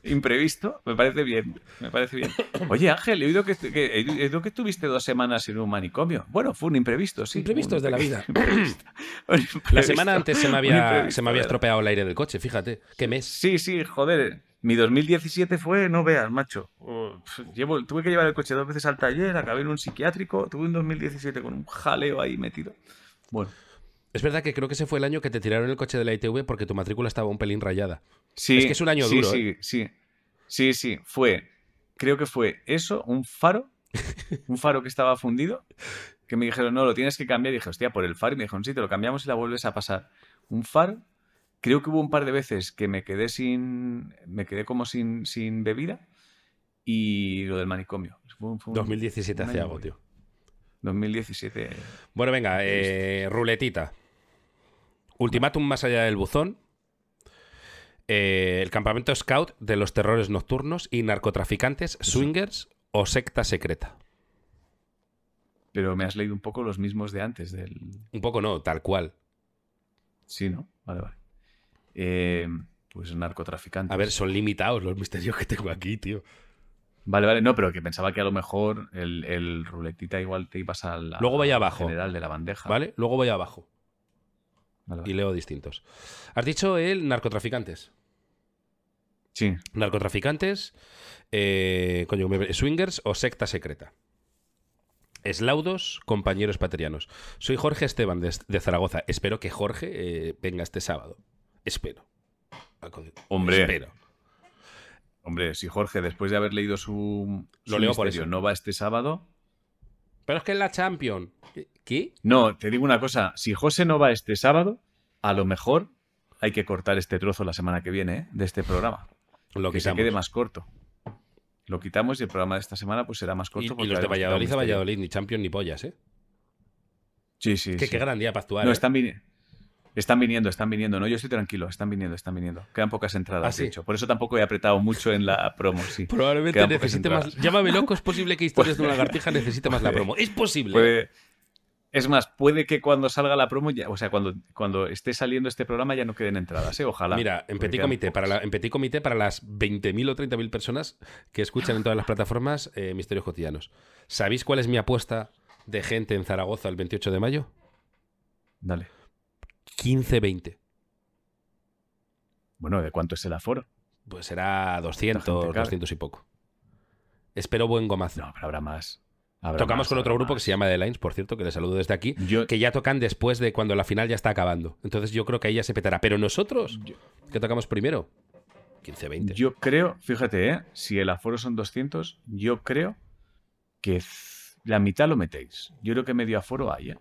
Imprevisto, me parece bien, me parece bien. Oye, Ángel, he oído que, que- he oído que estuviste dos semanas en un manicomio. Bueno, fue un imprevisto, sí. Imprevistos de la vida. [laughs] La semana antes se me había, se me había estropeado el aire del coche, fíjate. ¿Qué mes? Sí, sí, joder. Mi 2017 fue, no veas, macho. Pf, Llevo, tuve que llevar el coche dos veces al taller, acabé en un psiquiátrico. Tuve un 2017 con un jaleo ahí metido. Bueno, Es verdad que creo que ese fue el año que te tiraron el coche de la ITV porque tu matrícula estaba un pelín rayada. Sí, Es que es un año sí, duro, Sí, sí, sí, sí, fue, creo que fue eso, un faro, un faro que estaba fundido, que me dijeron, no, lo tienes que cambiar. Y dije, hostia, por el faro. Y me dijeron, sí, te lo cambiamos y la vuelves a pasar. Un faro, creo que hubo un par de veces que me quedé sin, me quedé como sin, sin bebida. Y lo del manicomio. Fue un- fue un- 2017 un hace algo, tío. 2017. Bueno, venga, eh, ruletita. Ultimátum más allá del buzón. Eh, el campamento scout de los terrores nocturnos y narcotraficantes, swingers o secta secreta. Pero me has leído un poco los mismos de antes del, Un poco no, tal cual. Sí, ¿no? Vale, vale. Eh, pues narcotraficante. A ver, son limitados los misterios que tengo aquí, tío. Vale, vale, no, pero que pensaba que a lo mejor el, el ruletita igual te ibas al Luego voy abajo. general de la bandeja. ¿Vale? Luego voy abajo Vale, y leo distintos. Has dicho el narcotraficantes. Sí, Narcotraficantes, eh, coño, swingers o secta secreta. Eslaudos, compañeros paterianos. Soy Jorge Esteban de, de Zaragoza. Espero que Jorge eh, venga este sábado. Espero. Hombre. Espero. hombre, si Jorge, después de haber leído su, Lo su leo por eso. no va este sábado. Pero es que es la Champion. ¿Qué? No, te digo una cosa, si José no va este sábado, a lo mejor hay que cortar este trozo la semana que viene ¿eh? de este programa. Lo que se quede más corto. Lo quitamos y el programa de esta semana pues será más Y, corto. y porque los de Valladolid a. Valladolid, ni Champion ni pollas, ¿eh? Sí, sí, Que sí. qué gran día para actuar. No, ¿eh? están, vini- están viniendo, están viniendo. No, yo estoy tranquilo, están viniendo, están viniendo. Quedan pocas entradas, ¿Ah, sí? de hecho. Por eso tampoco he apretado mucho en la promo, sí. Probablemente Quedan necesite más. Llámame loco, es posible que Historias de una lagartija necesite más la promo. [laughs] Es posible. Puede- Es más, puede que cuando salga la promo, ya, o sea, cuando, cuando esté saliendo este programa ya no queden entradas, ¿eh? Ojalá. Mira, en Petit Comité, para, la, en Petit Comité, para las 20.000 o 30.000 personas que escuchan en todas las plataformas eh, Misterios Cotidianos. ¿Sabéis cuál es mi apuesta de gente en Zaragoza el 28 de mayo? Dale. 15-20. Bueno, ¿de cuánto es el aforo? Pues será 200, La gente cabe. 200 y poco. Espero buen gomazo. No, pero habrá más. Habrá Tocamos más, con otro grupo que se llama The Lines, por cierto, que les saludo desde aquí. Yo, Que ya tocan después de cuando la final ya está acabando. Entonces yo creo que ahí ya se petará. Pero nosotros, yo, ¿qué tocamos primero? 15-20. yo creo, fíjate, ¿eh? Si el aforo son 200, yo creo que la mitad lo metéis. Yo creo que medio aforo hay, ¿eh?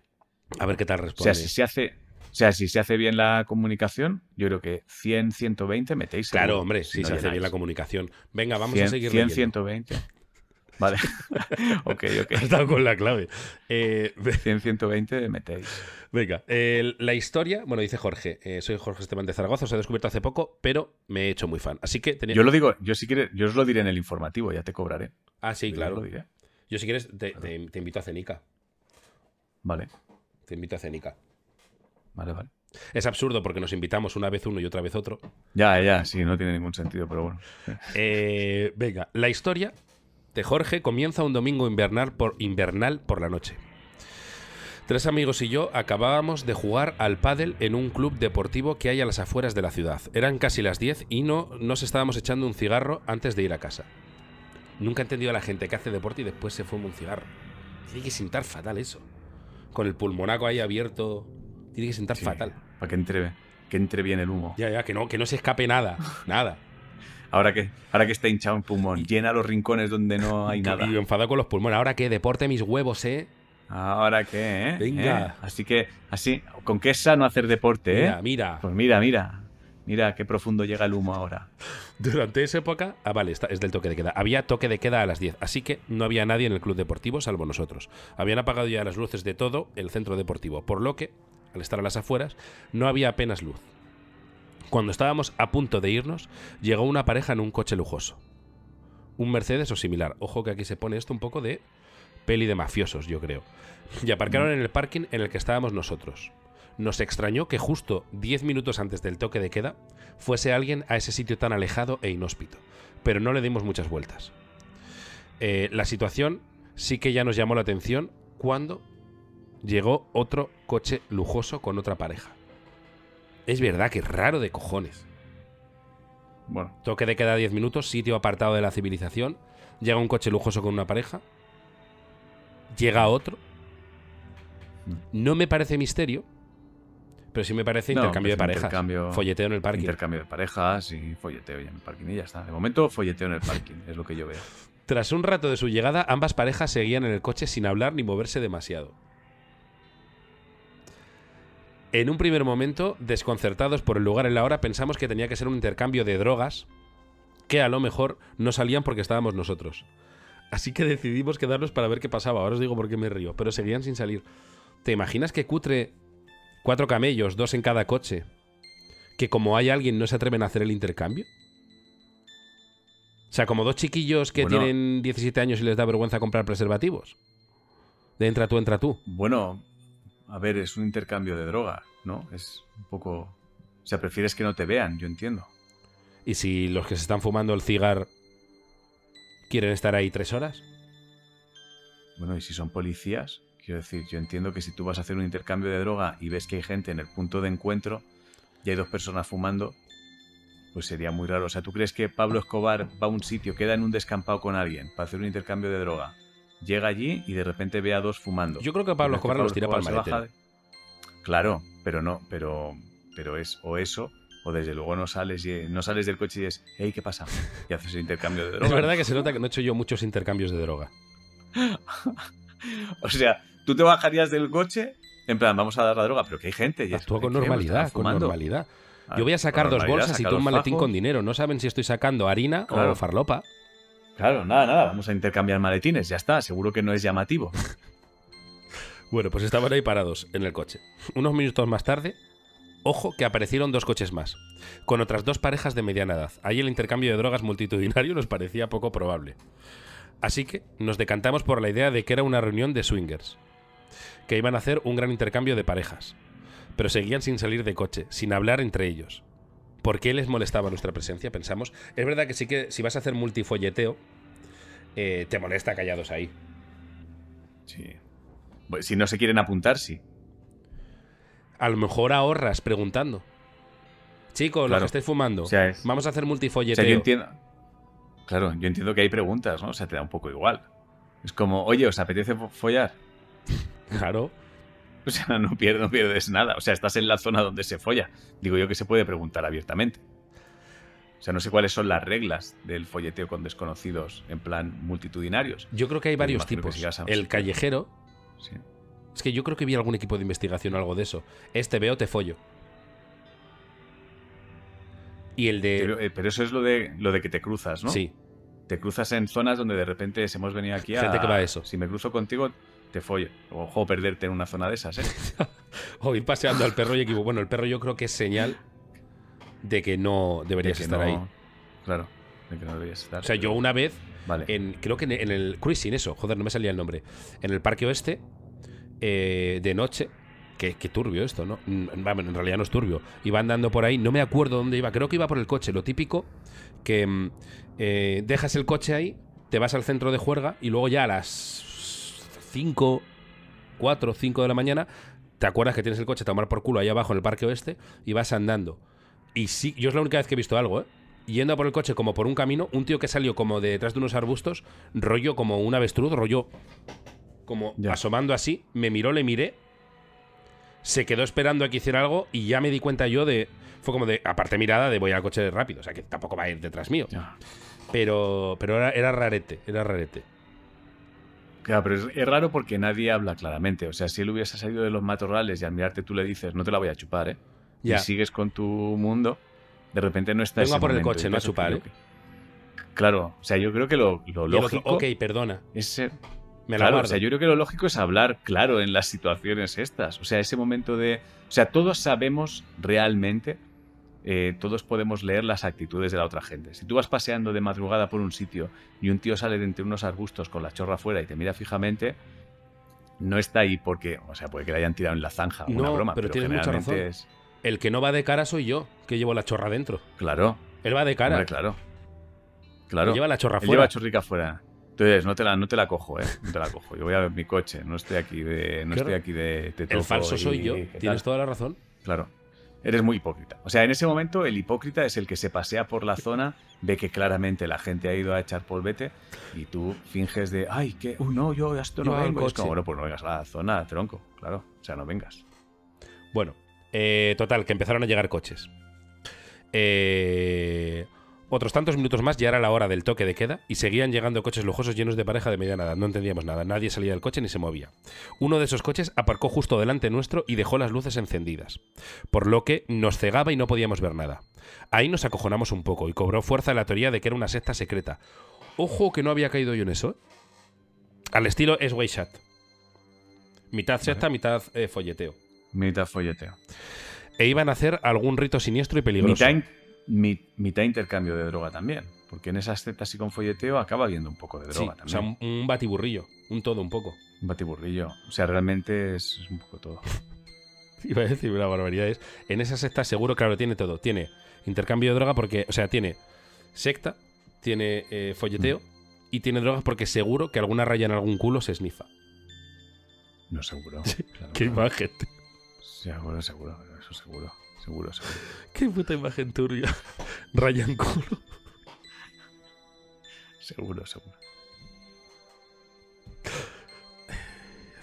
A ver qué tal O responde. sea, si se hace, o sea, si se hace bien la comunicación, yo creo que 100, 120 metéis. Claro, hombre, si no se hace bien la comunicación. Venga, vamos 100, a seguir 100, leyendo. 120. Vale. [laughs] ok, ok. Has dado con la clave. Eh, ve- 100, 120 metéis. venga, eh, la historia, bueno, dice Jorge, eh, soy Jorge Esteban de Zaragoza, os he descubierto hace poco, pero me he hecho muy fan. Así que tenía... Yo lo digo, yo si quieres, yo os lo diré en el informativo, ya te cobraré. Ah, sí, Yo claro. lo diré. Yo si quieres te, te- te invito a Cenica. Vale, Te invito a Cenica. Vale, vale. Es absurdo porque nos invitamos una vez uno y otra vez otro. Ya, ya, sí, no tiene ningún sentido, pero bueno. [laughs] Eh, venga, la historia de Jorge comienza un domingo invernal por, invernal por la noche. Tres amigos y yo acabábamos de jugar al pádel en un club deportivo que hay a las afueras de la ciudad. Eran casi las 10 y no nos estábamos echando un cigarro antes de ir a casa. Nunca he entendido a la gente que hace deporte y después se fuma un cigarro. Tiene que sentar fatal eso. Con el pulmonaco ahí abierto. Tiene que sentar Sí, fatal. Para que entre, que entre bien el humo. Ya, ya, que no, que no se escape nada. [laughs] Nada. Ahora que, ahora que está hinchado en pulmón, llena los rincones donde no [laughs] hay nada. Y enfadado con los pulmones. Ahora que deporte mis huevos, ¿eh? Ahora qué, ¿eh? Venga. ¿Eh? Así que, así, ¿con qué es sano hacer deporte, eh? Mira, mira. Pues mira, mira. Mira qué profundo llega el humo ahora. [laughs] Durante esa época, ah, vale, está- es del toque de queda. Había toque de queda a las 10, así que no había nadie en el club deportivo salvo nosotros. Habían apagado ya las luces de todo el centro deportivo, por lo que, al estar a las afueras, no había apenas luz. Cuando estábamos a punto de irnos, llegó una pareja en un coche lujoso. Un Mercedes o similar. Ojo que aquí se pone esto un poco de peli de mafiosos, yo creo. Y aparcaron en el parking en el que estábamos nosotros. Nos extrañó que justo 10 minutos antes del toque de queda fuese alguien a ese sitio tan alejado e inhóspito, pero no le dimos muchas vueltas. Eh, la situación sí que ya nos llamó la atención cuando llegó otro coche lujoso con otra pareja. Es verdad que es raro de cojones. Bueno, Toque de queda 10 minutos, sitio apartado de la civilización. Llega un coche lujoso con una pareja. Llega otro. No me parece misterio, pero sí me parece No, intercambio de parejas. intercambio- Folleteo en el parque. intercambio de parejas y folleteo ya en el parking y ya está. De momento, folleteo en el parking, es lo que yo veo. Tras un rato de su llegada, ambas parejas seguían en el coche sin hablar ni moverse demasiado. En un primer momento, desconcertados por el lugar y la hora, pensamos que tenía que ser un intercambio de drogas que a lo mejor no salían porque estábamos nosotros. Así que decidimos quedarnos para ver qué pasaba. Ahora os digo por qué me río, pero seguían sin salir. ¿Te imaginas que cutre cuatro camellos, dos en cada coche? Que como hay alguien no se atreven a hacer el intercambio? O sea, como dos chiquillos que Bueno. tienen 17 años y les da vergüenza comprar preservativos. De entra tú, entra tú. Bueno, a ver, es un intercambio de droga, ¿no? Es un poco... O sea, prefieres que no te vean, yo entiendo. Y si los que se están fumando el cigar quieren estar ahí tres horas. Bueno, y si son policías, quiero decir, yo entiendo que si tú vas a hacer un intercambio de droga y ves que hay gente en el punto de encuentro y hay dos personas fumando, pues sería muy raro. O sea, ¿tú crees que Pablo Escobar va a un sitio, queda en un descampado con alguien para hacer un intercambio de droga? Llega allí y de repente ve a dos fumando. Yo creo que Pablo ¿Tú crees Escobar los tira para el de- Claro, pero no, pero, pero es o eso, o desde luego no sales, y, no sales del coche y dices, hey, ¿qué pasa? Y haces el intercambio de droga. [laughs] Es verdad que se nota que no he hecho yo muchos intercambios de droga. [laughs] O sea, tú te bajarías del coche, en plan, vamos a dar la droga, pero que hay gente. Y Actúa con normalidad, con normalidad. Ah, Yo voy a sacar dos bolsas y tú un maletín fajos. con dinero. No saben si estoy sacando harina o farlopa. Claro, nada, nada, vamos a intercambiar maletines, ya está, seguro que no es llamativo. [laughs] Bueno, pues estaban ahí parados en el coche. Unos minutos más tarde, ojo que aparecieron dos coches más, con otras dos parejas de mediana edad. Ahí el intercambio de drogas multitudinario nos parecía poco probable. Así que nos decantamos por la idea de que era una reunión de swingers, que iban a hacer un gran intercambio de parejas, pero seguían sin salir de coche, sin hablar entre ellos. ¿Por qué les molestaba nuestra presencia? Pensamos. Es verdad que sí que si vas a hacer multifolleteo, eh, te molesta callados ahí. Sí. Pues, si no se quieren apuntar, sí. A lo mejor ahorras preguntando. Chicos, los que estáis fumando, O sea, es- vamos a hacer O multifolleteo. sea, yo entiendo. Claro, yo entiendo que hay preguntas, ¿no? O sea, te da un poco igual. Es como, oye, ¿os apetece fo- follar? [laughs] Claro. O sea, no pierdes, no pierdes nada. O sea, estás en la zona donde se folla. Digo yo que se puede preguntar abiertamente. O sea, no sé cuáles son las reglas del folleteo con desconocidos en plan multitudinarios. Yo creo que hay varios tipos. El callejero. Sí. Es que yo creo que vi algún equipo de investigación o algo de eso. Este veo, te follo. Y el de. Pero, eh, pero eso es lo de, lo de que te cruzas, ¿no? Sí. Te cruzas en zonas donde de repente se hemos venido aquí a... Gente que va a eso. Si me cruzo contigo, te follo. Ojo, perderte en una zona de esas, ¿eh? [laughs] O ir paseando al perro y equipo. Bueno, el perro yo creo que es señal de que no De deberías que estar no- ahí. Claro, de que no deberías estar. O sea, yo una vez Vale. en, creo que en, en el cruising, eso, joder, no me salía el nombre. En el Parque Oeste, eh, de noche, que, que turbio esto, ¿no? Mm, vamos, en realidad no es turbio. Iba andando por ahí, no me acuerdo dónde iba, creo que iba por el coche, lo típico, que mm, eh, dejas el coche ahí, te vas al centro de juerga y luego ya a las 5, 4, 5 de la mañana, te acuerdas que tienes el coche a tomar por culo ahí abajo en el Parque Oeste y vas andando. Y sí, yo es la única vez que he visto algo, ¿eh? yendo por el coche como por un camino, un tío que salió como de detrás de unos arbustos, rollo como un avestruz, rollo como Ya. asomando así, me miró, le miré, se quedó esperando a que hiciera algo y ya me di cuenta yo de... Fue como de, aparte mirada de voy al coche rápido, o sea que tampoco va a ir detrás mío. Ya. Pero, pero era, era rarete, era rarete. Claro, pero es, es raro porque nadie habla claramente. O sea, si él hubiese salido de los matorrales y al mirarte tú le dices, no te la voy a chupar, ¿eh? Ya. Y sigues con tu mundo, de repente no está Vengo a por el coche, no a chupar, que- Claro, o sea, yo creo que lo, otro, lógico ok, perdona, es ser- me la claro, guardo. o sea, yo creo que lo lógico es hablar claro en las situaciones estas. O sea, ese momento de. O sea, todos sabemos realmente, eh, todos podemos leer las actitudes de la otra gente. Si tú vas paseando de madrugada por un sitio y un tío sale de entre unos arbustos con la chorra afuera y te mira fijamente, no está ahí porque, o sea, puede que le hayan tirado en la zanja, una No, broma, pero pero, tienes mucha generalmente razón. es. El que no va de cara soy yo, que llevo la chorra dentro. Claro, Él va de cara. hombre, claro. Claro. Lleva la chorra Él fuera. lleva chorrica afuera. Entonces, no te, la, no te la cojo, ¿eh? No te la cojo. Yo voy a ver mi coche. No estoy aquí de. No Claro. estoy aquí de. El falso y- soy yo. Tienes toda la razón. Claro. Eres muy hipócrita. O sea, en ese momento el hipócrita es el que se pasea por la zona, ve que claramente la gente ha ido a echar polvete y tú finges de, ay, que, uy, no, yo a esto no Yo vengo. Es como, bueno, pues no vengas a la zona, tronco, claro. O sea, no vengas. Bueno, eh, total, que empezaron a llegar coches. Eh, otros tantos minutos más ya era la hora del toque de queda y seguían llegando coches lujosos llenos de pareja de mediana edad. No entendíamos nada, nadie salía del coche ni se movía. Uno de esos coches aparcó justo delante nuestro y dejó las luces encendidas, por lo que nos cegaba y no podíamos ver nada. Ahí nos acojonamos un poco y cobró fuerza la teoría de que era una secta secreta. Ojo que no había caído yo en eso. ¿eh? Al estilo es Shot. Mitad secta, mitad eh, folleteo. Mitad folleteo. E iban a hacer algún rito siniestro y peligroso. Mitad, mitad intercambio de droga también. Porque en esas cetas y con folleteo acaba habiendo un poco de Sí, droga o sea, también. un, batiburrillo, un todo un poco. Un batiburrillo. O sea, realmente es, un poco todo. [laughs] Iba a decir una barbaridad. Es, en esa secta seguro, claro, tiene todo. Tiene intercambio de droga porque, o sea, tiene secta, tiene eh, folleteo y tiene drogas porque seguro que alguna raya en algún culo se esnifa. No seguro. [laughs] Claro, Qué claro. imagen. Seguro, seguro. Eso seguro. Seguro, seguro. Qué puta imagen turbia. Raya en culo. Seguro, seguro.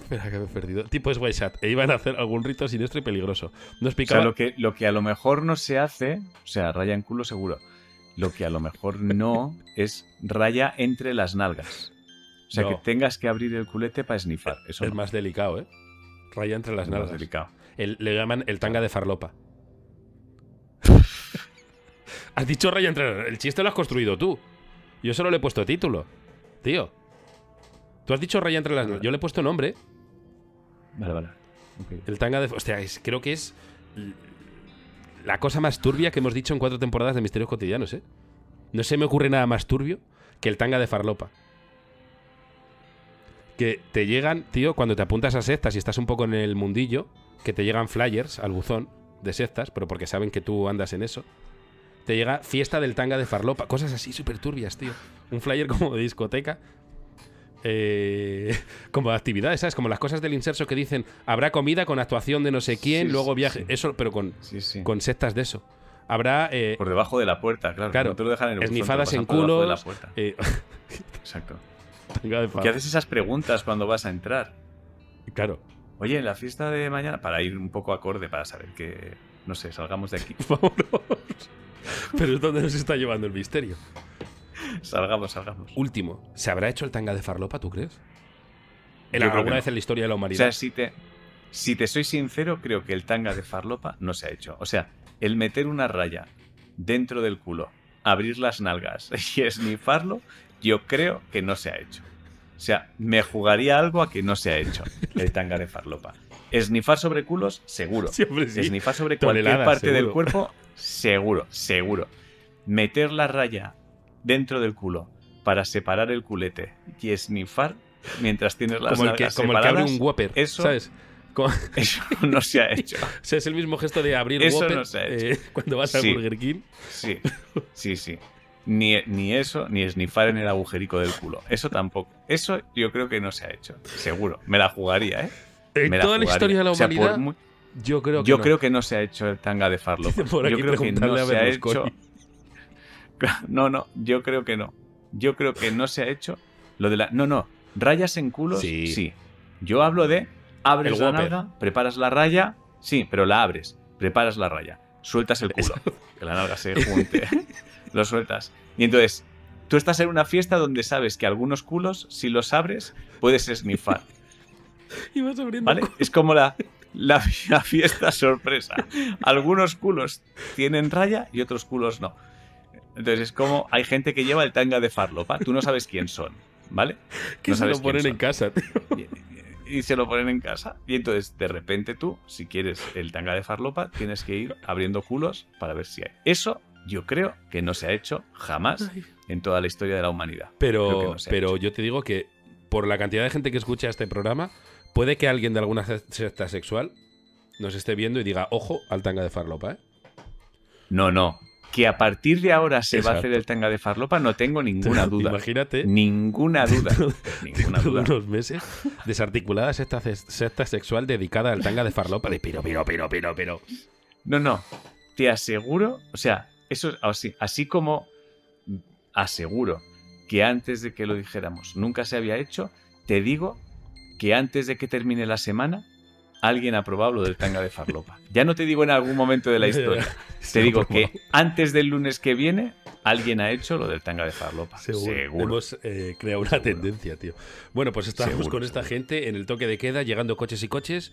Espera, que me he perdido. Tipo es Shot. E iban a hacer algún rito siniestro y peligroso. No O explicaba. sea, lo que, lo que a lo mejor no se hace, o sea, raya en culo seguro. Lo que a lo mejor no [laughs] es raya entre las nalgas. O sea, No. que tengas que abrir el culete para snifar. Eso es no, más delicado, ¿eh? Raya entre las es más nalgas. delicado. El- le llaman el tanga de farlopa. Has dicho raya entre El chiste lo has construido tú. Yo solo le he puesto título. Tío. Tú has dicho raya entre las nalgas. Yo le he puesto nombre. Vale, vale. El tanga de... Hostia, es- creo que es la cosa más turbia que hemos dicho en cuatro temporadas de Misterios Cotidianos, ¿eh? No se me ocurre nada más turbio que el tanga de farlopa. Que te llegan, tío, cuando te apuntas a sectas y estás un poco en el mundillo, que te llegan flyers al buzón de sectas, pero porque saben que tú andas en eso. Te llega fiesta del tanga de farlopa, cosas así súper turbias, tío. Un flyer como de discoteca. eh, [laughs] como de actividades, ¿sabes? Como las cosas del inserso que dicen habrá comida con actuación de no sé quién, Sí, luego viaje. sí. Eso, pero con, Sí, con sectas de eso. Habrá eh, Por debajo de la puerta, claro. Claro. No te lo dejan en el esnifadas en por debajo de la puerta. eh, [laughs] Exacto. de ¿Qué haces esas preguntas cuando vas a entrar? Claro. Oye, en la fiesta de mañana, para ir un poco acorde, para saber que, no sé, salgamos de aquí. [laughs] Vámonos. [laughs] Pero es donde nos está llevando el misterio. Salgamos, salgamos. Último, ¿se habrá hecho el tanga de farlopa, tú crees? En Yo alguna no. vez en la historia de la O humanidad. sea, si te, si te soy sincero, creo que el tanga de farlopa no se ha hecho. O sea, el meter una raya dentro del culo, abrir las nalgas [laughs] y esnifarlo, yo creo que no se ha hecho. O sea, me jugaría algo a que no se ha hecho el tanga de farlopa. Esnifar sobre culos, seguro. [laughs] Sí, hombre, sí. Esnifar sobre cualquier parte del cuerpo, seguro, seguro. Meter la raya dentro del culo para separar el culete y esnifar mientras tienes las como el que, como el que abre un Whopper, eso- ¿sabes? Como- [laughs] eso no se ha [laughs] hecho. o sea, es el mismo gesto de abrir Eso Whopper no se ha hecho. eh, [laughs] cuando vas al Sí. Burger King. Sí, sí, sí. Ni, ni eso, ni esnifar en el agujerico del culo. Eso tampoco. Eso yo creo que no se ha hecho. Seguro. Me la jugaría, ¿eh? En Me toda la historia de la O sea, por humanidad, muy- yo creo que yo no. creo que no se ha hecho el tanga de farlopa. Por yo creo que no se ha hecho. [laughs] No, no, yo creo que no. Yo creo que no se ha hecho lo de la. No, no. Rayas en culos, Sí. sí. Yo hablo de abres El la Whopper. nalga, preparas la raya, sí, pero la abres, preparas la raya, sueltas el culo, que la nalga se junte, lo sueltas. Y entonces, tú estás en una fiesta donde sabes que algunos culos, si los abres, puedes esnifar. [laughs] Y vas abriendo ¿Vale? Es como la, la, [laughs] la fiesta sorpresa. Algunos culos tienen raya y otros culos no. Entonces es como hay gente que lleva el tanga de farlopa. Tú no sabes quién son, ¿vale? que no se lo ponen en casa, tío. Y, y se lo ponen en casa. Y entonces, de repente tú, si quieres el tanga de farlopa, tienes que ir abriendo culos para ver si hay. Eso yo creo que no se ha hecho jamás en toda la historia de la humanidad. Pero, no pero hecho. yo te digo que por la cantidad de gente que escucha este programa, puede que alguien de alguna secta sexual nos esté viendo y diga, ojo al tanga de farlopa, ¿eh? No, no. Que a partir de ahora se va a hacer el tanga de farlopa, no tengo ninguna [laughs] duda. Imagínate Ninguna duda. [laughs] Ninguna duda. unos meses desarticulada secta, secta sexual dedicada al tanga de farlopa de piro, piro, piro, piro, piro. No, no. Te aseguro, o sea, eso es así, así como aseguro que antes de que lo dijéramos nunca se había hecho, te digo que antes de que termine la semana alguien ha probado lo del tanga de farlopa. Ya no te digo en algún momento de la [laughs] historia. Te digo que antes del lunes que viene alguien ha hecho lo del tanga de farlopa. Seguro. Seguro. Hemos eh, creado una Seguro. tendencia, tío. Bueno, pues estábamos con esta gente en el toque de queda, llegando coches y coches,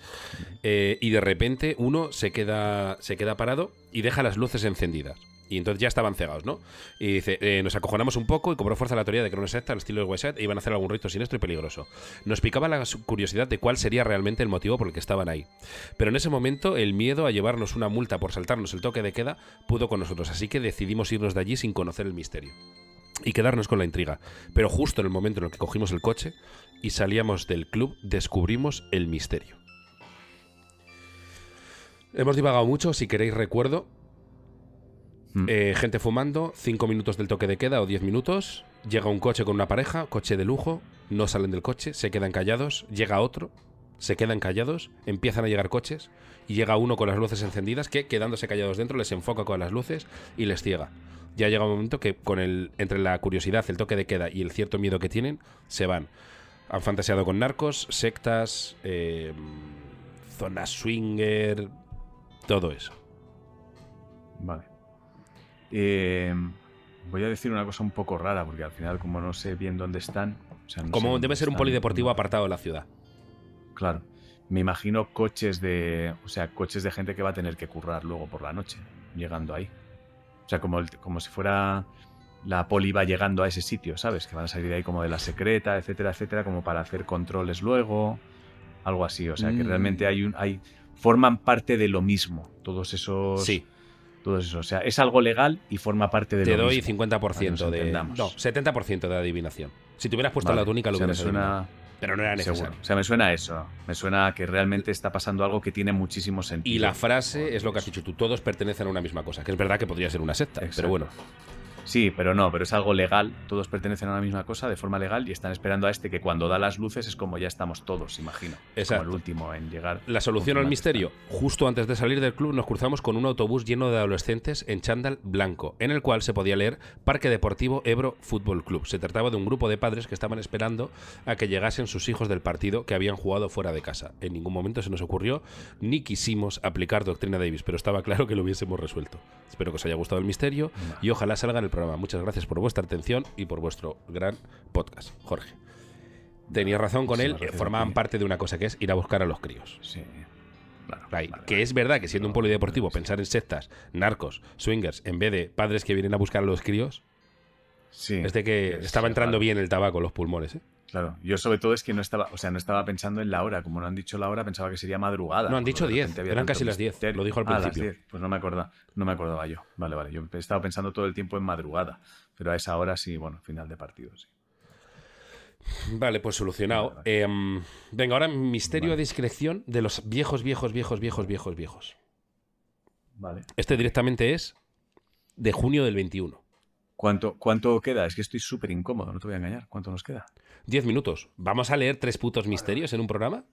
eh, y de repente uno se queda, se queda parado y deja las luces encendidas. Y entonces ya estaban cegados, ¿no? Y dice, eh, nos acojonamos un poco y cobró fuerza la teoría de que era una secta al estilo de Westside e iban a hacer algún rito siniestro y peligroso. Nos picaba la curiosidad de cuál sería realmente el motivo por el que estaban ahí. Pero en ese momento el miedo a llevarnos una multa por saltarnos el toque de queda pudo con nosotros, así que decidimos irnos de allí sin conocer el misterio y quedarnos con la intriga. Pero justo en el momento en el que cogimos el coche y salíamos del club, descubrimos el misterio. Hemos divagado mucho, si queréis recuerdo. Mm. Eh, gente fumando, 5 minutos del toque de queda o 10 minutos. Llega un coche con una pareja, coche de lujo, no salen del coche, se quedan callados. Llega otro, se quedan callados, empiezan a llegar coches y llega uno con las luces encendidas que, quedándose callados dentro, les enfoca con las luces y les ciega. Ya llega un momento que con el, entre la curiosidad, el toque de queda y el cierto miedo que tienen, se van. Han fantaseado con narcos, sectas, eh, zonas swinger, todo eso. Vale. Eh, voy a decir una cosa un poco rara, porque al final, como no sé bien dónde están. o sea, no Como debe ser un polideportivo apartado de la ciudad. Claro. Me imagino coches de. O sea, coches de gente que va a tener que currar luego por la noche, llegando ahí. O sea, como, el- como si fuera. La poli va llegando a ese sitio, ¿sabes? Que van a salir de ahí como de la secreta, etcétera, etcétera, como para hacer controles luego. Algo así. O sea, que Mm. realmente hay un. Hay, forman parte de lo mismo. Todos esos. Sí, Todos esos. O sea, es algo legal y forma parte de te lo doy mismo. 50% para que nos de. entendamos. No, 70% de adivinación. Si te hubieras puesto Vale. la túnica, lo hubieras suena. Pero no era necesario. Seguro. O sea, me suena a eso. Me suena a que realmente está pasando algo que tiene muchísimo sentido. Y la frase es lo que has Eso. dicho tú, todos pertenecen a una misma cosa, que es verdad que podría ser una secta, pero Exacto. bueno. Sí, pero no, pero es algo legal. Todos pertenecen a la misma cosa de forma legal y están esperando a este que cuando da las luces es como ya estamos todos, imagino. Es. Como el último en llegar. La solución al misterio. está. Justo antes de salir del club nos cruzamos con un autobús lleno de adolescentes en chándal blanco, en el cual se podía leer Parque Deportivo Ebro Fútbol Club. Se trataba de un grupo de padres que estaban esperando a que llegasen sus hijos del partido que habían jugado fuera de casa. En ningún momento se nos ocurrió ni quisimos aplicar doctrina Davis, pero estaba claro que lo hubiésemos resuelto. Espero que os haya gustado el misterio y ojalá salga el programa. Muchas gracias por vuestra atención y por vuestro gran podcast, Jorge. Tenías razón con él, formaban parte de una cosa que es ir a buscar a los críos. Sí. Claro. Vale, que vale. es verdad que siendo un polideportivo sí. pensar en sectas, narcos, swingers, en vez de padres que vienen a buscar a los críos, Sí. es de que es estaba entrando bien el tabaco en los pulmones. ¿eh? Claro. Yo sobre todo es que no estaba, o sea, no estaba pensando en la hora. Como no han dicho la hora, pensaba que sería madrugada. No, han dicho de 10, repente había eran casi las 10, misterio. lo dijo al Ah, las principio. 10. Pues no me acordaba, no me acordaba yo. Vale, vale. Yo he estado pensando todo el tiempo en madrugada. Pero a esa hora sí, bueno, final de partido, sí. Vale, pues solucionado. Vale, vale. Em, venga, ahora misterio Vale. a discreción de los viejos, viejos, viejos, viejos, viejos, viejos. Vale. Este directamente es de junio del 21. ¿Cuánto, ¿Cuánto queda? Es que estoy súper incómodo, no te voy a engañar. ¿Cuánto nos queda? 10 minutos. ¿Vamos a leer tres putos misterios en un programa?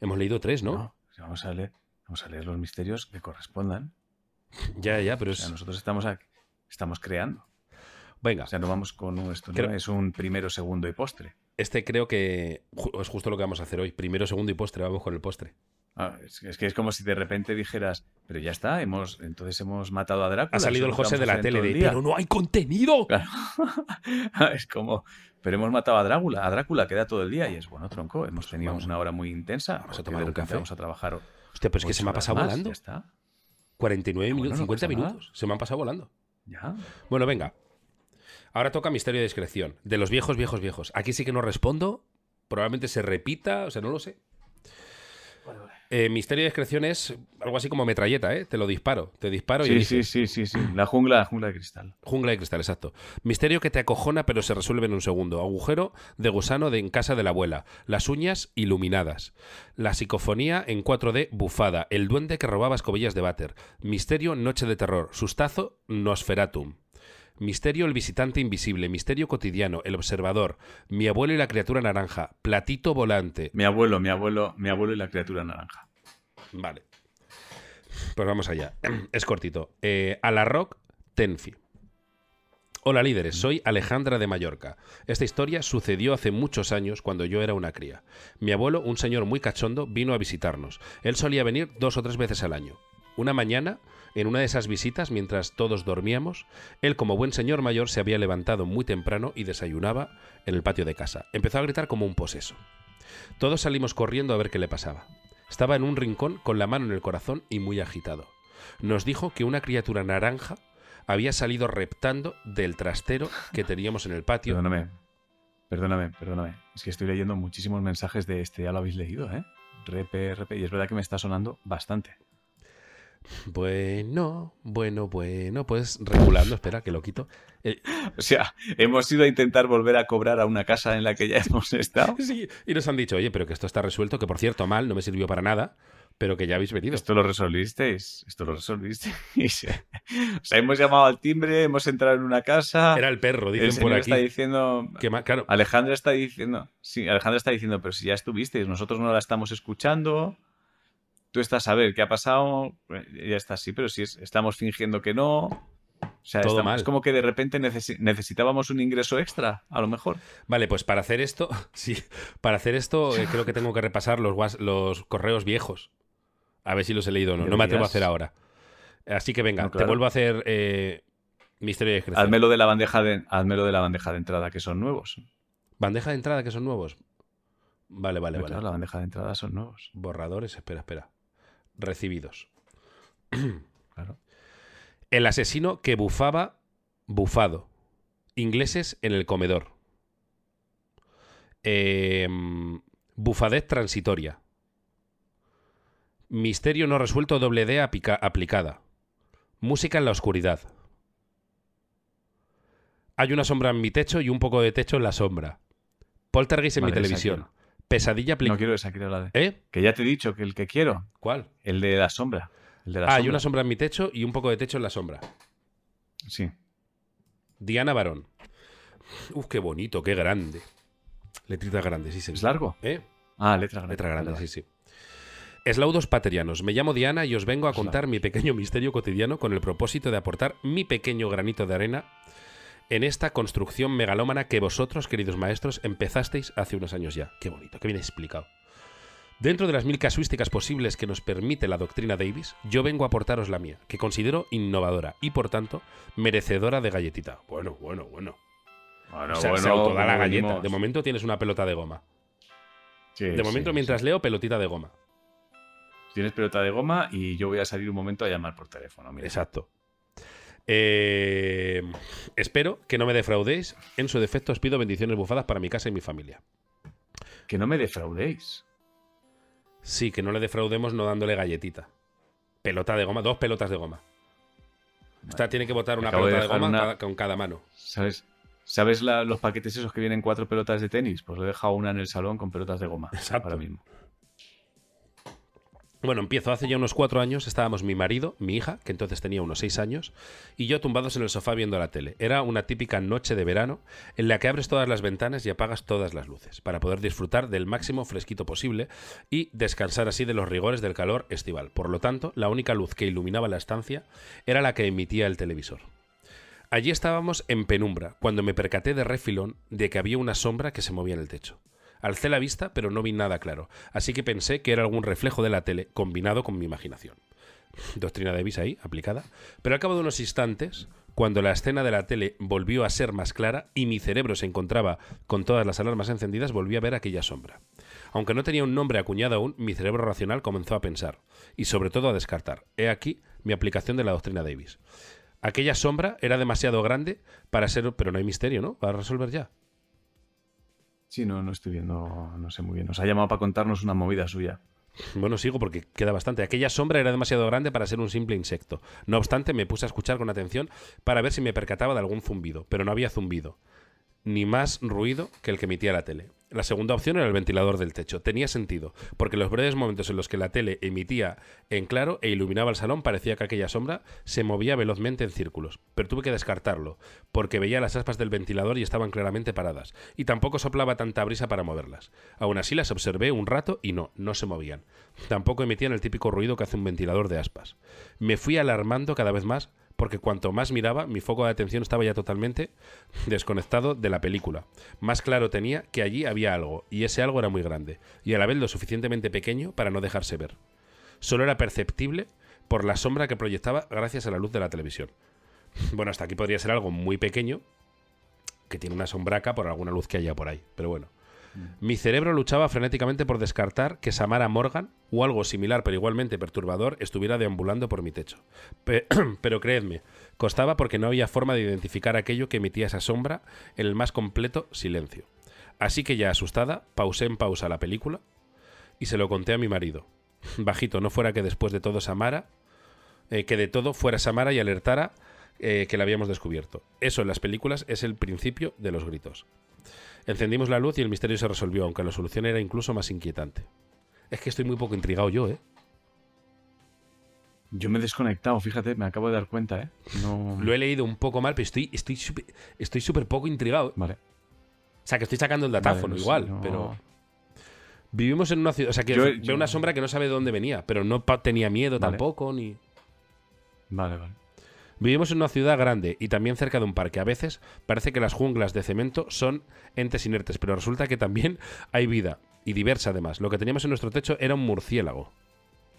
Hemos leído tres, ¿no? Vamos, a leer, vamos a leer los misterios que correspondan. [laughs] Ya, ya, pero O sea, es... nosotros estamos aquí. estamos creando. Venga. O sea, no vamos con esto, ¿no? Creo- Es un primero, segundo y postre. Este creo que es justo lo que vamos a hacer hoy. Primero, segundo y postre. Vamos con el postre. Ah, es, es que es como si de repente dijeras, pero ya está, hemos, entonces hemos matado a Drácula. Ha salido el José de la tele de, el día". pero no hay contenido. Claro. [laughs] es como, pero hemos matado a Drácula. A Drácula queda todo el día y es bueno, tronco. Hemos tenido vamos- una hora muy intensa. vamos a tomar un café. Vamos a trabajar. Hostia, pero es que se me ha pasado más, volando. Ya está. 49 Ah, minutos, bueno, no 50 pasa nada. minutos. Se me han pasado volando. Ya. Bueno, venga. Ahora toca misterio de discreción. De los viejos, viejos, viejos. Aquí sí que no respondo. Probablemente se repita, o sea, no lo sé. Eh, misterio de discreción es algo así como metralleta, ¿eh? Te lo disparo. Te disparo y Sí, sí, eliges. sí, sí, sí. La jungla, la jungla de cristal. Jungla de cristal, exacto. Misterio que te acojona pero se resuelve en un segundo. Agujero de gusano de en casa de la abuela. Las uñas iluminadas. La psicofonía en 4D bufada. El duende que robaba escobillas de váter. Misterio noche de terror. Sustazo Nosferatum. Misterio el visitante invisible. Misterio cotidiano. El observador. Mi abuelo y la criatura naranja. Platito volante. Mi abuelo, mi abuelo, mi abuelo y la criatura naranja. Vale. Pues vamos allá. [clears throat] Es cortito. Eh, a la Rock Tenfi. Hola líderes, soy Alejandra de Mallorca. Esta historia sucedió hace muchos años cuando yo era una cría. Mi abuelo, un señor muy cachondo, vino a visitarnos. Él solía venir dos o tres veces al año. Una mañana, en una de esas visitas, mientras todos dormíamos, él como buen señor mayor se había levantado muy temprano y desayunaba en el patio de casa. Empezó a gritar como un poseso. Todos salimos corriendo a ver qué le pasaba. Estaba en un rincón con la mano en el corazón y muy agitado. Nos dijo que una criatura naranja había salido reptando del trastero que teníamos en el patio. Perdóname. Perdóname, perdóname. Es que estoy leyendo muchísimos mensajes de este, ya lo habéis leído, ¿eh? Repe, repe. Y es verdad que me está sonando bastante. Bueno, bueno, bueno, pues regulando, espera que lo quito. Eh, O sea, hemos ido a intentar volver a cobrar a una casa en la que ya [laughs] hemos estado. sí, y nos han dicho, oye, pero que esto está resuelto, que por cierto, mal, no me sirvió para nada, pero que ya habéis venido. Esto lo resolvisteis. Esto lo resolvisteis. [laughs] O sea, hemos llamado al timbre, hemos entrado en una casa. Era el perro, el dicen por aquí. está diciendo. Que claro, Alejandra está diciendo. Sí, Alejandra está diciendo, pero si ya estuvisteis, nosotros no la estamos escuchando. Tú estás a ver qué ha pasado. Eh, Ya está así, pero si es- estamos fingiendo que no. O sea, Todo mal. es como que de repente necesi- necesitábamos un ingreso extra, a lo mejor. Vale, pues para hacer esto, [laughs] sí, para hacer esto eh, creo que tengo que repasar los, correos viejos. A ver si los he leído o no. No me atrevo a hacer ahora. Así que venga, No, te vuelvo a hacer eh, misterio de discreción. Házmelo de la bandeja de, házmelo de la bandeja de entrada, que son nuevos. Bandeja de entrada que son nuevos. Vale, vale, Pero vale. claro, la bandeja de entrada son nuevos. Borradores, espera, espera. Recibidos. [clears throat] Claro. El asesino que bufaba, bufado. Ingleses en el comedor. Em, bufadez transitoria. Misterio no resuelto doble D aplicada. Música en la oscuridad. Hay una sombra en mi techo y un poco de techo en la sombra. Poltergeist en Vale, mi televisión. Pesadilla No aplicada. quiero esa, quiero la de. ¿Eh? Que ya te he dicho que el que quiero, ¿Cuál? el de la sombra. El de la Ah, hay una sombra en mi techo y un poco de techo en la sombra. Sí. Diana Barón. Uf, qué bonito, qué grande. Letrita grande, sí, sí. ¿Es largo? ¿Eh? Ah, letra grande. Letra grande, sí, sí. Eslaudos paterianos. Me llamo Diana y os vengo a contar mi pequeño misterio cotidiano con el propósito de aportar mi pequeño granito de arena en esta construcción megalómana que vosotros, queridos maestros, empezasteis hace unos años ya. Qué bonito, qué bien explicado. Dentro de las mil casuísticas posibles que nos permite la doctrina Davis, yo vengo a aportaros la mía, que considero innovadora y, por tanto, merecedora de galletita. Bueno, bueno, bueno. Bueno, O sea, bueno, se autoda la galleta. venimos. De momento tienes una pelota de goma. Sí, De momento, sí. mientras leo, pelotita de goma. Tienes pelota de goma y yo voy a salir un momento a llamar por teléfono. Mira. Exacto. Eh, espero que no me defraudéis. En su defecto, os pido bendiciones bufadas para mi casa y mi familia. Que no me defraudéis. Sí, que no le defraudemos no dándole galletita. Pelota de goma, dos pelotas de goma. Esta tiene que botar una de pelota de, goma una- cada- con cada mano. ¿Sabes? ¿Sabes la- los paquetes esos que vienen cuatro pelotas de tenis? Pues le he dejado una en el salón con pelotas de goma. Exacto. Ahora mismo. Bueno, empiezo. Hace ya unos cuatro años estábamos mi marido, mi hija, que entonces tenía unos seis años, y yo tumbados en el sofá viendo la tele. Era una típica noche de verano en la que abres todas las ventanas y apagas todas las luces, para poder disfrutar del máximo fresquito posible y descansar así de los rigores del calor estival. Por lo tanto, la única luz que iluminaba la estancia era la que emitía el televisor. Allí estábamos en penumbra, cuando me percaté de refilón de que había una sombra que se movía en el techo. Alcé la vista, pero no vi nada claro, así que pensé que era algún reflejo de la tele combinado con mi imaginación. Doctrina Davis ahí, aplicada. Pero al cabo de unos instantes, cuando la escena de la tele volvió a ser más clara y mi cerebro se encontraba con todas las alarmas encendidas, volví a ver aquella sombra. Aunque no tenía un nombre acuñado aún, mi cerebro racional comenzó a pensar y sobre todo a descartar. He aquí mi aplicación de la doctrina Davis. Aquella sombra era demasiado grande para ser, pero no hay misterio, ¿no? Para resolver ya. Sí, no, no estoy viendo, no sé muy bien. Nos ha llamado para contarnos una movida suya. Bueno, sigo porque queda bastante. Aquella sombra era demasiado grande para ser un simple insecto. No obstante, me puse a escuchar con atención para ver si me percataba de algún zumbido, pero no había zumbido ni más ruido que el que emitía la tele. La segunda opción era el ventilador del techo. Tenía sentido, porque los breves momentos en los que la tele emitía en claro e iluminaba el salón parecía que aquella sombra se movía velozmente en círculos. Pero tuve que descartarlo, porque veía las aspas del ventilador y estaban claramente paradas, y tampoco soplaba tanta brisa para moverlas. Aún así las observé un rato y no, no se movían. Tampoco emitían el típico ruido que hace un ventilador de aspas. Me fui alarmando cada vez más porque cuanto más miraba, mi foco de atención estaba ya totalmente desconectado de la película. Más claro tenía que allí había algo, y ese algo era muy grande, y a la vez lo suficientemente pequeño para no dejarse ver. Solo era perceptible por la sombra que proyectaba gracias a la luz de la televisión. Bueno, hasta aquí podría ser algo muy pequeño, que tiene una sombraca por alguna luz que haya por ahí, pero bueno. Mi cerebro luchaba frenéticamente por descartar que Samara Morgan, o algo similar pero igualmente perturbador, estuviera deambulando por mi techo. [clears throat] pero creedme, costaba porque no había forma de identificar aquello que emitía esa sombra en el más completo silencio. Así que ya asustada, pausé en pausa la película y se lo conté a mi marido. Bajito, no fuera que después de todo Samara, eh, que de todo fuera Samara y alertara eh, que la habíamos descubierto. Eso en las películas es el principio de los gritos. Encendimos la luz y el misterio se resolvió, aunque la solución era incluso más inquietante. Es que estoy muy poco intrigado yo, ¿eh? Yo me he desconectado, fíjate, me acabo de dar cuenta, ¿eh? No... Lo he leído un poco mal, pero estoy estoy súper estoy poco intrigado. Vale. O sea, que estoy sacando el datáfono igual, pero... Vivimos en una ciudad... O sea, que veo una sombra que no sabe de dónde venía, pero no tenía miedo tampoco, ni... Vale, vale. Vivimos en una ciudad grande y también cerca de un parque. A veces parece que las junglas de cemento son entes inertes, pero resulta que también hay vida, y diversa además. Lo que teníamos en nuestro techo era un murciélago.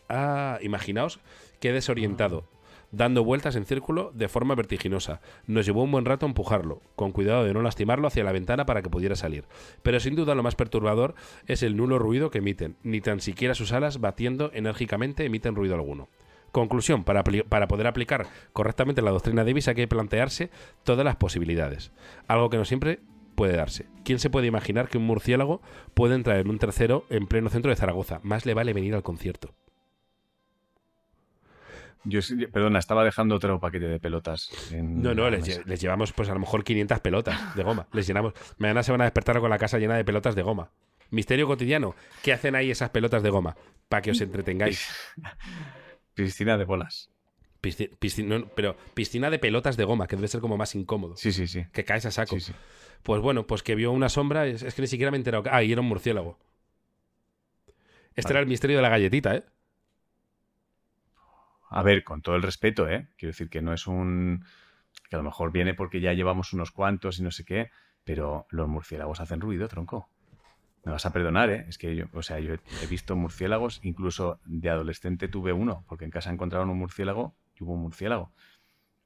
Ah, imaginaos qué desorientado, dando vueltas en círculo de forma vertiginosa. Nos llevó un buen rato empujarlo, con cuidado de no lastimarlo hacia la ventana para que pudiera salir. Pero sin duda lo más perturbador es el nulo ruido que emiten. Ni tan siquiera sus alas, batiendo enérgicamente, emiten ruido alguno. Conclusión, para, para, poder aplicar correctamente la doctrina Davis hay que plantearse todas las posibilidades. Algo que no siempre puede darse. ¿Quién se puede imaginar que un murciélago puede entrar en un tercero en pleno centro de Zaragoza? Más le vale venir al concierto. Yo, perdona, estaba dejando otro paquete de pelotas. no, no, les, llevamos pues a lo mejor 500 pelotas de goma. Les llenamos. Mañana se van a despertar con la casa llena de pelotas de goma. Misterio cotidiano. ¿Qué hacen ahí esas pelotas de goma? Para que os entretengáis. [laughs] Piscina de bolas. pero piscina de pelotas de goma, que debe ser como más incómodo. Sí, sí, sí. Que caes a saco. Pues bueno, pues que vio una sombra, es, que ni siquiera me he enterado. Ah, y era un murciélago. Este era el misterio de la galletita, ¿eh? A ver, con todo el respeto, ¿eh? Quiero decir que no es un... que a lo mejor viene porque ya llevamos unos cuantos y no sé qué, pero los murciélagos hacen ruido, tronco. Me vas a perdonar, ¿eh? Es que yo, o sea, yo he visto murciélagos, incluso de adolescente tuve uno, porque en casa encontraron un murciélago y hubo un murciélago.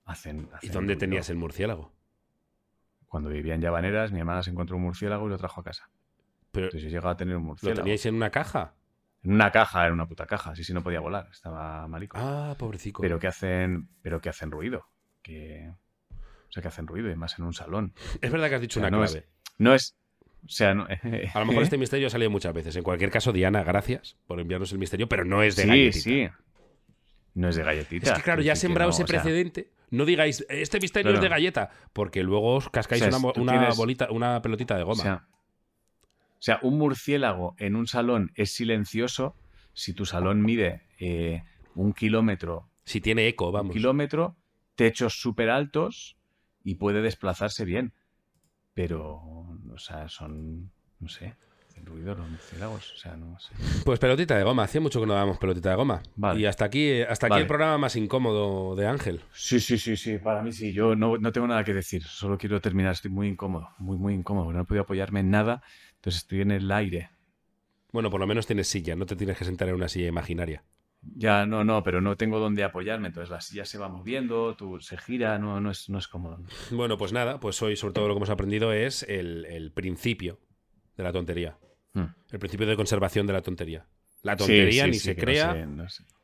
Hacen, ¿Y dónde tenías el murciélago? Cuando vivía en Llavaneras, mi hermana se encontró un murciélago y lo trajo a casa. Pero, Entonces yo llegaba a tener un murciélago. ¿Lo teníais en una caja? En una caja, era una puta caja. Sí, sí, no podía volar. Estaba marico. Ah, pobrecito. Pero que hacen, pero que hacen ruido. Que, o sea, que hacen ruido y más en un salón. Es verdad que has dicho una clave. no es, o sea, no... [laughs] a lo mejor este misterio ha salido muchas veces. En cualquier caso, Diana, gracias por enviarnos el misterio, pero no es de galletita. Sí, sí. No es de galletita. Es que claro, ya ha sembrado ese precedente. No digáis, este misterio es de galleta, porque luego os cascáis una, bolita, una pelotita de goma. O sea, un murciélago en un salón es silencioso si tu salón mide eh, un kilómetro. Si tiene eco, vamos. Un kilómetro, techos súper altos y puede desplazarse bien pero, sea, son, no sé. ruido los murciélagos. O sea, no sé. Pues pelotita de goma. Hacía mucho que no dábamos pelotita de goma. Vale. Y hasta aquí, hasta aquí Vale. el programa más incómodo de Ángel. Sí, sí, sí, sí, para mí sí. Yo no, no tengo nada que decir, solo quiero terminar. Estoy muy incómodo, muy, muy incómodo. No he podido apoyarme en nada, entonces estoy en el aire. Bueno, por lo menos tienes silla, no te tienes que sentar en una silla imaginaria. Ya, no, no, pero no tengo dónde apoyarme, entonces la silla se va moviendo, tú, se gira, no, no, es, no es cómodo. Bueno, pues nada, pues hoy sobre todo lo que hemos aprendido es el, el principio de la tontería. Hmm. El principio de conservación de la tontería. La tontería sí, ni sí, se no crea, no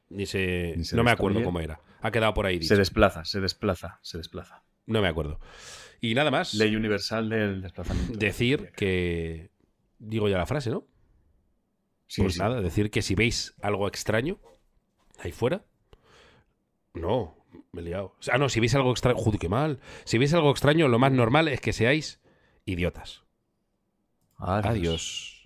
ni se... ni se no me acuerdo cómo era. Ha quedado por ahí dicho. se desplaza, se desplaza, se desplaza. No me acuerdo. Y nada más. Ley universal del desplazamiento. Decir que... Digo ya la frase, ¿no? Pues nada, decir que si veis algo extraño ahí fuera. No, me he liado. Ah, no, si veis algo extraño, qué mal. Si veis algo extraño, lo más normal es que seáis idiotas. Adiós. Adiós.